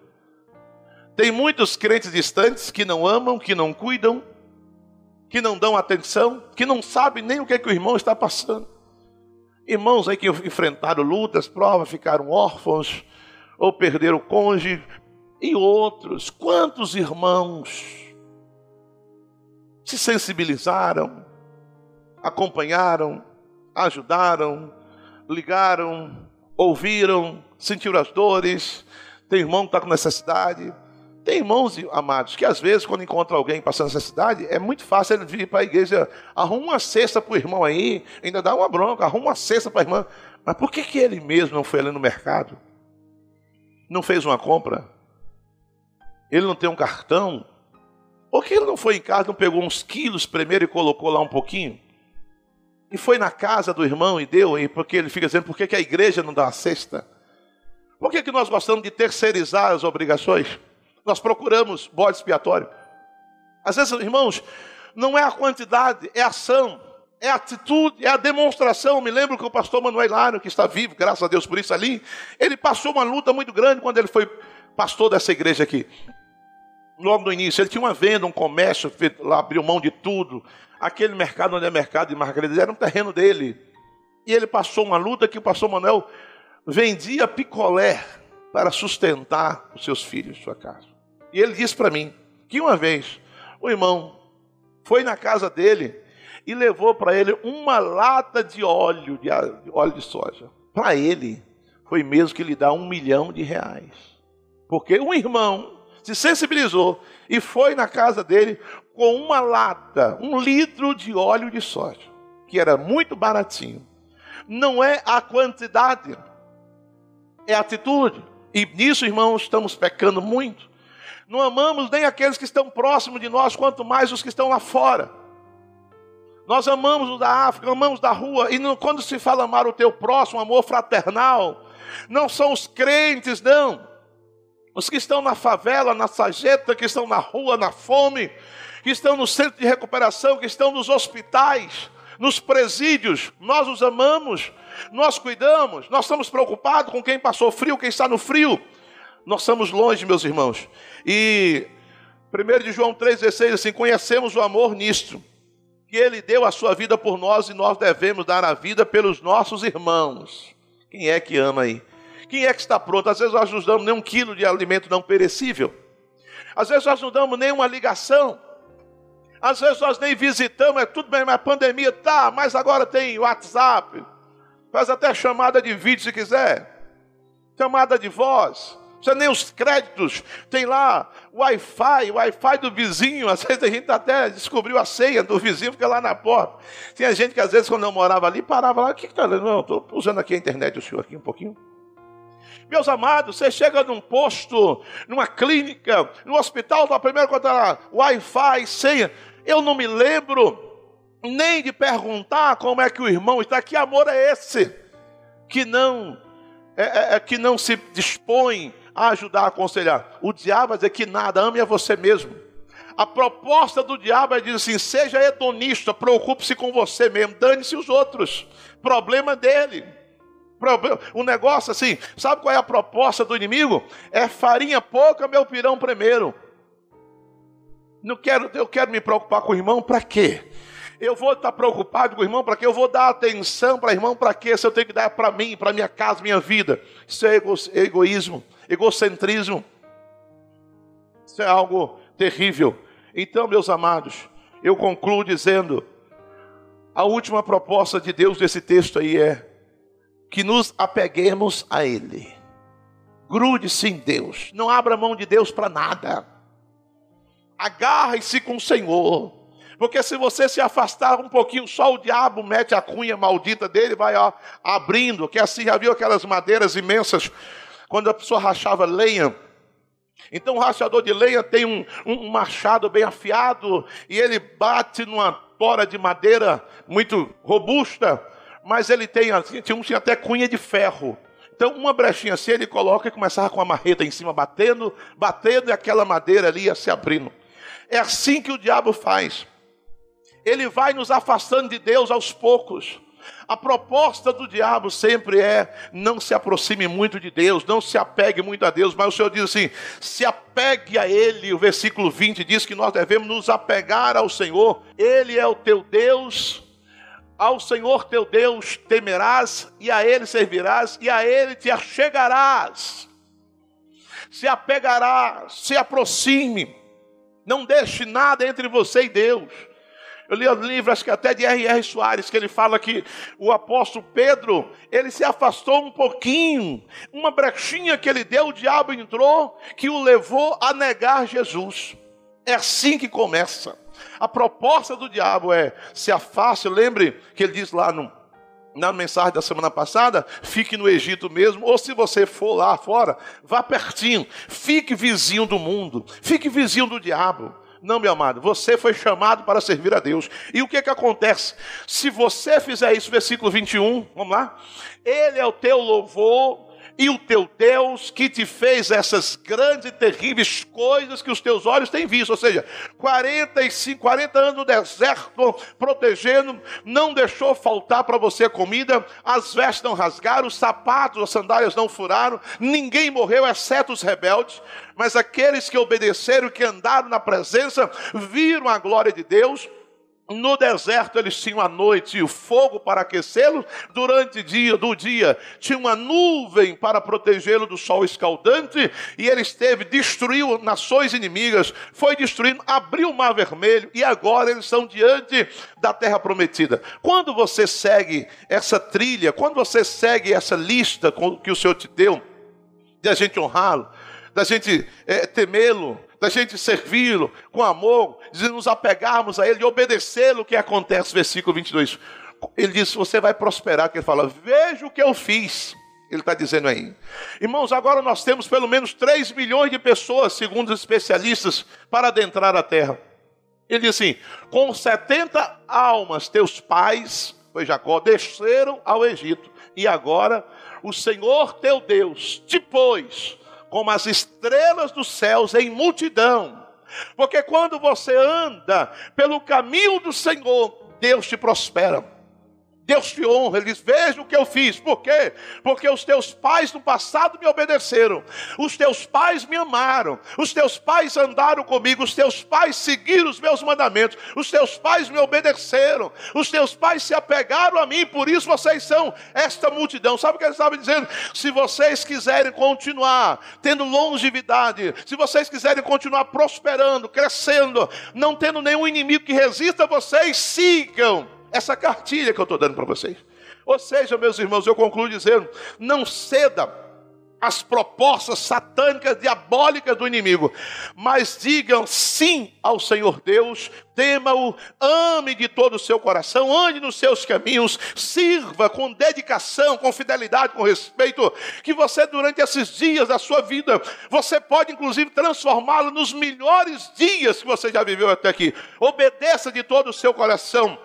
tem muitos crentes distantes que não amam, que não cuidam, que não dão atenção, que não sabem nem o que, é que o irmão está passando. Irmãos aí que enfrentaram lutas, provas, ficaram órfãos, ou perderam o cônjuge, e outros. Quantos irmãos se sensibilizaram, acompanharam, ajudaram, ligaram, ouviram, sentiram as dores. Tem irmão que está com necessidade. Tem irmãos, amados, que às vezes, quando encontra alguém passando necessidade, é muito fácil ele vir para a igreja, arruma uma cesta para o irmão aí, ainda dá uma bronca, arruma uma cesta para a irmã. Mas por que, que ele mesmo não foi ali no mercado? Não fez uma compra? ele não tem um cartão? Por que ele não foi em casa, não pegou uns quilos primeiro e colocou lá um pouquinho? E foi na casa do irmão e deu, e porque ele fica dizendo, por que, que a igreja não dá uma cesta? Por que, que nós gostamos de terceirizar as obrigações? Nós procuramos bode expiatório. Às vezes, irmãos, não é a quantidade, é a ação, é a atitude, é a demonstração. Me lembro que o pastor Manuel Laro, que está vivo, graças a Deus por isso ali, ele passou uma luta muito grande quando ele foi pastor dessa igreja aqui. logo no início. Ele tinha uma venda, um comércio, lá abriu mão de tudo. Aquele mercado onde é mercado de margaridas era um terreno dele. E ele passou uma luta que o pastor Manuel vendia picolé para sustentar os seus filhos, sua casa. E ele disse para mim que uma vez o irmão foi na casa dele e levou para ele uma lata de óleo, de óleo de soja. Para ele, foi mesmo que lhe dá um milhão de reais. Porque um irmão se sensibilizou e foi na casa dele com uma lata, um litro de óleo de soja, que era muito baratinho. Não é a quantidade, é a atitude. E nisso, irmãos, estamos pecando muito. Não amamos nem aqueles que estão próximos de nós, quanto mais os que estão lá fora. Nós amamos os da África, amamos da rua, e não, quando se fala amar o teu próximo, amor fraternal, não são os crentes, não. Os que estão na favela, na sarjeta, que estão na rua, na fome, que estão no centro de recuperação, que estão nos hospitais, nos presídios, nós os amamos, nós cuidamos, nós estamos preocupados com quem passou frio, quem está no frio. Nós estamos longe, meus irmãos. E 1 de João 3,16, assim, conhecemos o amor nisto, que ele deu a sua vida por nós e nós devemos dar a vida pelos nossos irmãos. Quem é que ama aí? Quem é que está pronto? Às vezes nós não damos nem um quilo de alimento não perecível. Às vezes nós não damos nem uma ligação. Às vezes nós nem visitamos, é tudo bem, mas a pandemia tá, mas agora tem WhatsApp. Faz até chamada de vídeo se quiser. Chamada de voz. Você nem os créditos. Tem lá Wi-Fi, Wi-Fi do vizinho. Às vezes a gente até descobriu a senha do vizinho, fica lá na porta. Tinha gente que às vezes, quando eu morava ali, parava lá. O que está Não, estou usando aqui a internet, o senhor aqui um pouquinho. Meus amados, você chega num posto, numa clínica, no hospital, a primeira coisa lá, Wi-Fi, senha. Eu não me lembro nem de perguntar como é que o irmão está. Que amor é esse? Que não, é, é, é, que não se dispõe a ajudar, a aconselhar. O diabo vai dizer que nada, ame a você mesmo. A proposta do diabo é dizer assim: seja hedonista, preocupe-se com você mesmo, dane-se os outros. Problema dele. O negócio assim, sabe qual é a proposta do inimigo? É farinha pouca, meu pirão primeiro. Não quero, eu quero me preocupar com o irmão para quê? Eu vou estar preocupado com o irmão para quê? Eu vou dar atenção para o irmão para quê? Se eu tenho que dar para mim, para minha casa, minha vida. Isso é ego, egoísmo, egocentrismo. Isso é algo terrível. Então, meus amados, eu concluo dizendo: a última proposta de Deus desse texto aí é que nos apeguemos a Ele. Grude-se em Deus. Não abra mão de Deus para nada agarre-se com o Senhor. Porque se você se afastar um pouquinho, só o diabo mete a cunha maldita dele, vai ó, abrindo, que assim já viu aquelas madeiras imensas, quando a pessoa rachava lenha. Então o rachador de lenha tem um, um machado bem afiado, e ele bate numa tora de madeira muito robusta, mas ele tem, tinha, tinha até cunha de ferro. Então, uma brechinha assim, ele coloca e começava com a marreta em cima, batendo, batendo, e aquela madeira ali ia se abrindo. É assim que o diabo faz. Ele vai nos afastando de Deus aos poucos. A proposta do diabo sempre é: não se aproxime muito de Deus, não se apegue muito a Deus, mas o Senhor diz assim: se apegue a Ele. O versículo 20 diz que nós devemos nos apegar ao Senhor, Ele é o teu Deus. Ao Senhor teu Deus temerás, e a Ele servirás, e a Ele te achegarás. Se apegarás, se aproxime. Não deixe nada entre você e Deus. Eu li o livro, acho que até de R.R. Soares, que ele fala que o apóstolo Pedro, ele se afastou um pouquinho, uma brechinha que ele deu, o diabo entrou, que o levou a negar Jesus. É assim que começa. A proposta do diabo é se afaste, lembre que ele diz lá no na mensagem da semana passada, fique no Egito mesmo, ou se você for lá fora, vá pertinho, fique vizinho do mundo, fique vizinho do diabo. Não, meu amado, você foi chamado para servir a Deus. E o que que acontece? Se você fizer isso, versículo 21, vamos lá? Ele é o teu louvor, e o teu Deus que te fez essas grandes e terríveis coisas que os teus olhos têm visto. Ou seja, 45, 40 anos no deserto, protegendo, não deixou faltar para você comida, as vestes não rasgaram, os sapatos, as sandálias não furaram, ninguém morreu, exceto os rebeldes. Mas aqueles que obedeceram, que andaram na presença, viram a glória de Deus no deserto eles tinham a noite e o fogo para aquecê-lo, durante o dia do dia tinha uma nuvem para protegê-lo do sol escaldante, e ele esteve, destruiu nações inimigas, foi destruindo, abriu o mar vermelho, e agora eles estão diante da terra prometida. Quando você segue essa trilha, quando você segue essa lista que o Senhor te deu, de a gente honrá-lo, da gente é, temê-lo, da gente servi-lo com amor, de nos apegarmos a Ele, de obedecê-lo, que acontece, versículo 22. Ele diz: Você vai prosperar, que ele fala, veja o que eu fiz. Ele está dizendo aí. Irmãos, agora nós temos pelo menos 3 milhões de pessoas, segundo os especialistas, para adentrar a terra. Ele diz assim: com 70 almas, teus pais, foi Jacó, desceram ao Egito. E agora o Senhor teu Deus te pôs como as estrelas dos céus em multidão. Porque quando você anda pelo caminho do Senhor, Deus te prospera. Deus te honra, ele diz: Veja o que eu fiz. Por quê? Porque os teus pais no passado me obedeceram, os teus pais me amaram, os teus pais andaram comigo, os teus pais seguiram os meus mandamentos, os teus pais me obedeceram, os teus pais se apegaram a mim, por isso vocês são esta multidão. Sabe o que ele estava dizendo? Se vocês quiserem continuar tendo longevidade, se vocês quiserem continuar prosperando, crescendo, não tendo nenhum inimigo que resista a vocês, sigam essa cartilha que eu estou dando para vocês. Ou seja, meus irmãos, eu concluo dizendo: não ceda às propostas satânicas, diabólicas do inimigo, mas digam sim ao Senhor Deus, tema-o, ame de todo o seu coração, ande nos seus caminhos, sirva com dedicação, com fidelidade, com respeito, que você durante esses dias da sua vida, você pode inclusive transformá-lo nos melhores dias que você já viveu até aqui. Obedeça de todo o seu coração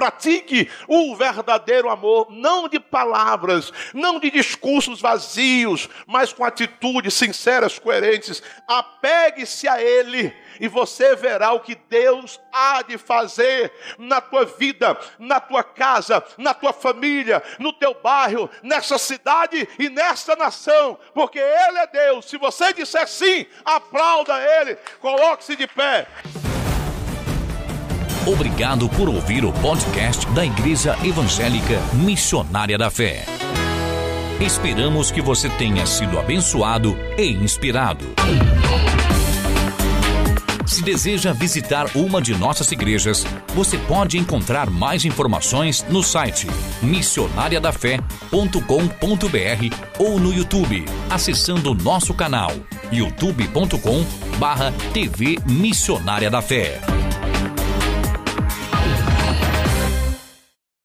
Pratique o verdadeiro amor, não de palavras, não de discursos vazios, mas com atitudes sinceras, coerentes. Apegue-se a Ele e você verá o que Deus há de fazer na tua vida, na tua casa, na tua família, no teu bairro, nessa cidade e nesta nação, porque Ele é Deus. Se você disser sim, aplauda Ele, coloque-se de pé. Obrigado por ouvir o podcast da Igreja Evangélica Missionária da Fé. Esperamos que você tenha sido abençoado e inspirado. Se deseja visitar uma de nossas igrejas, você pode encontrar mais informações no site missionariadafé.com.br ou no YouTube, acessando nosso canal youtube.com/tv Missionária da Fé.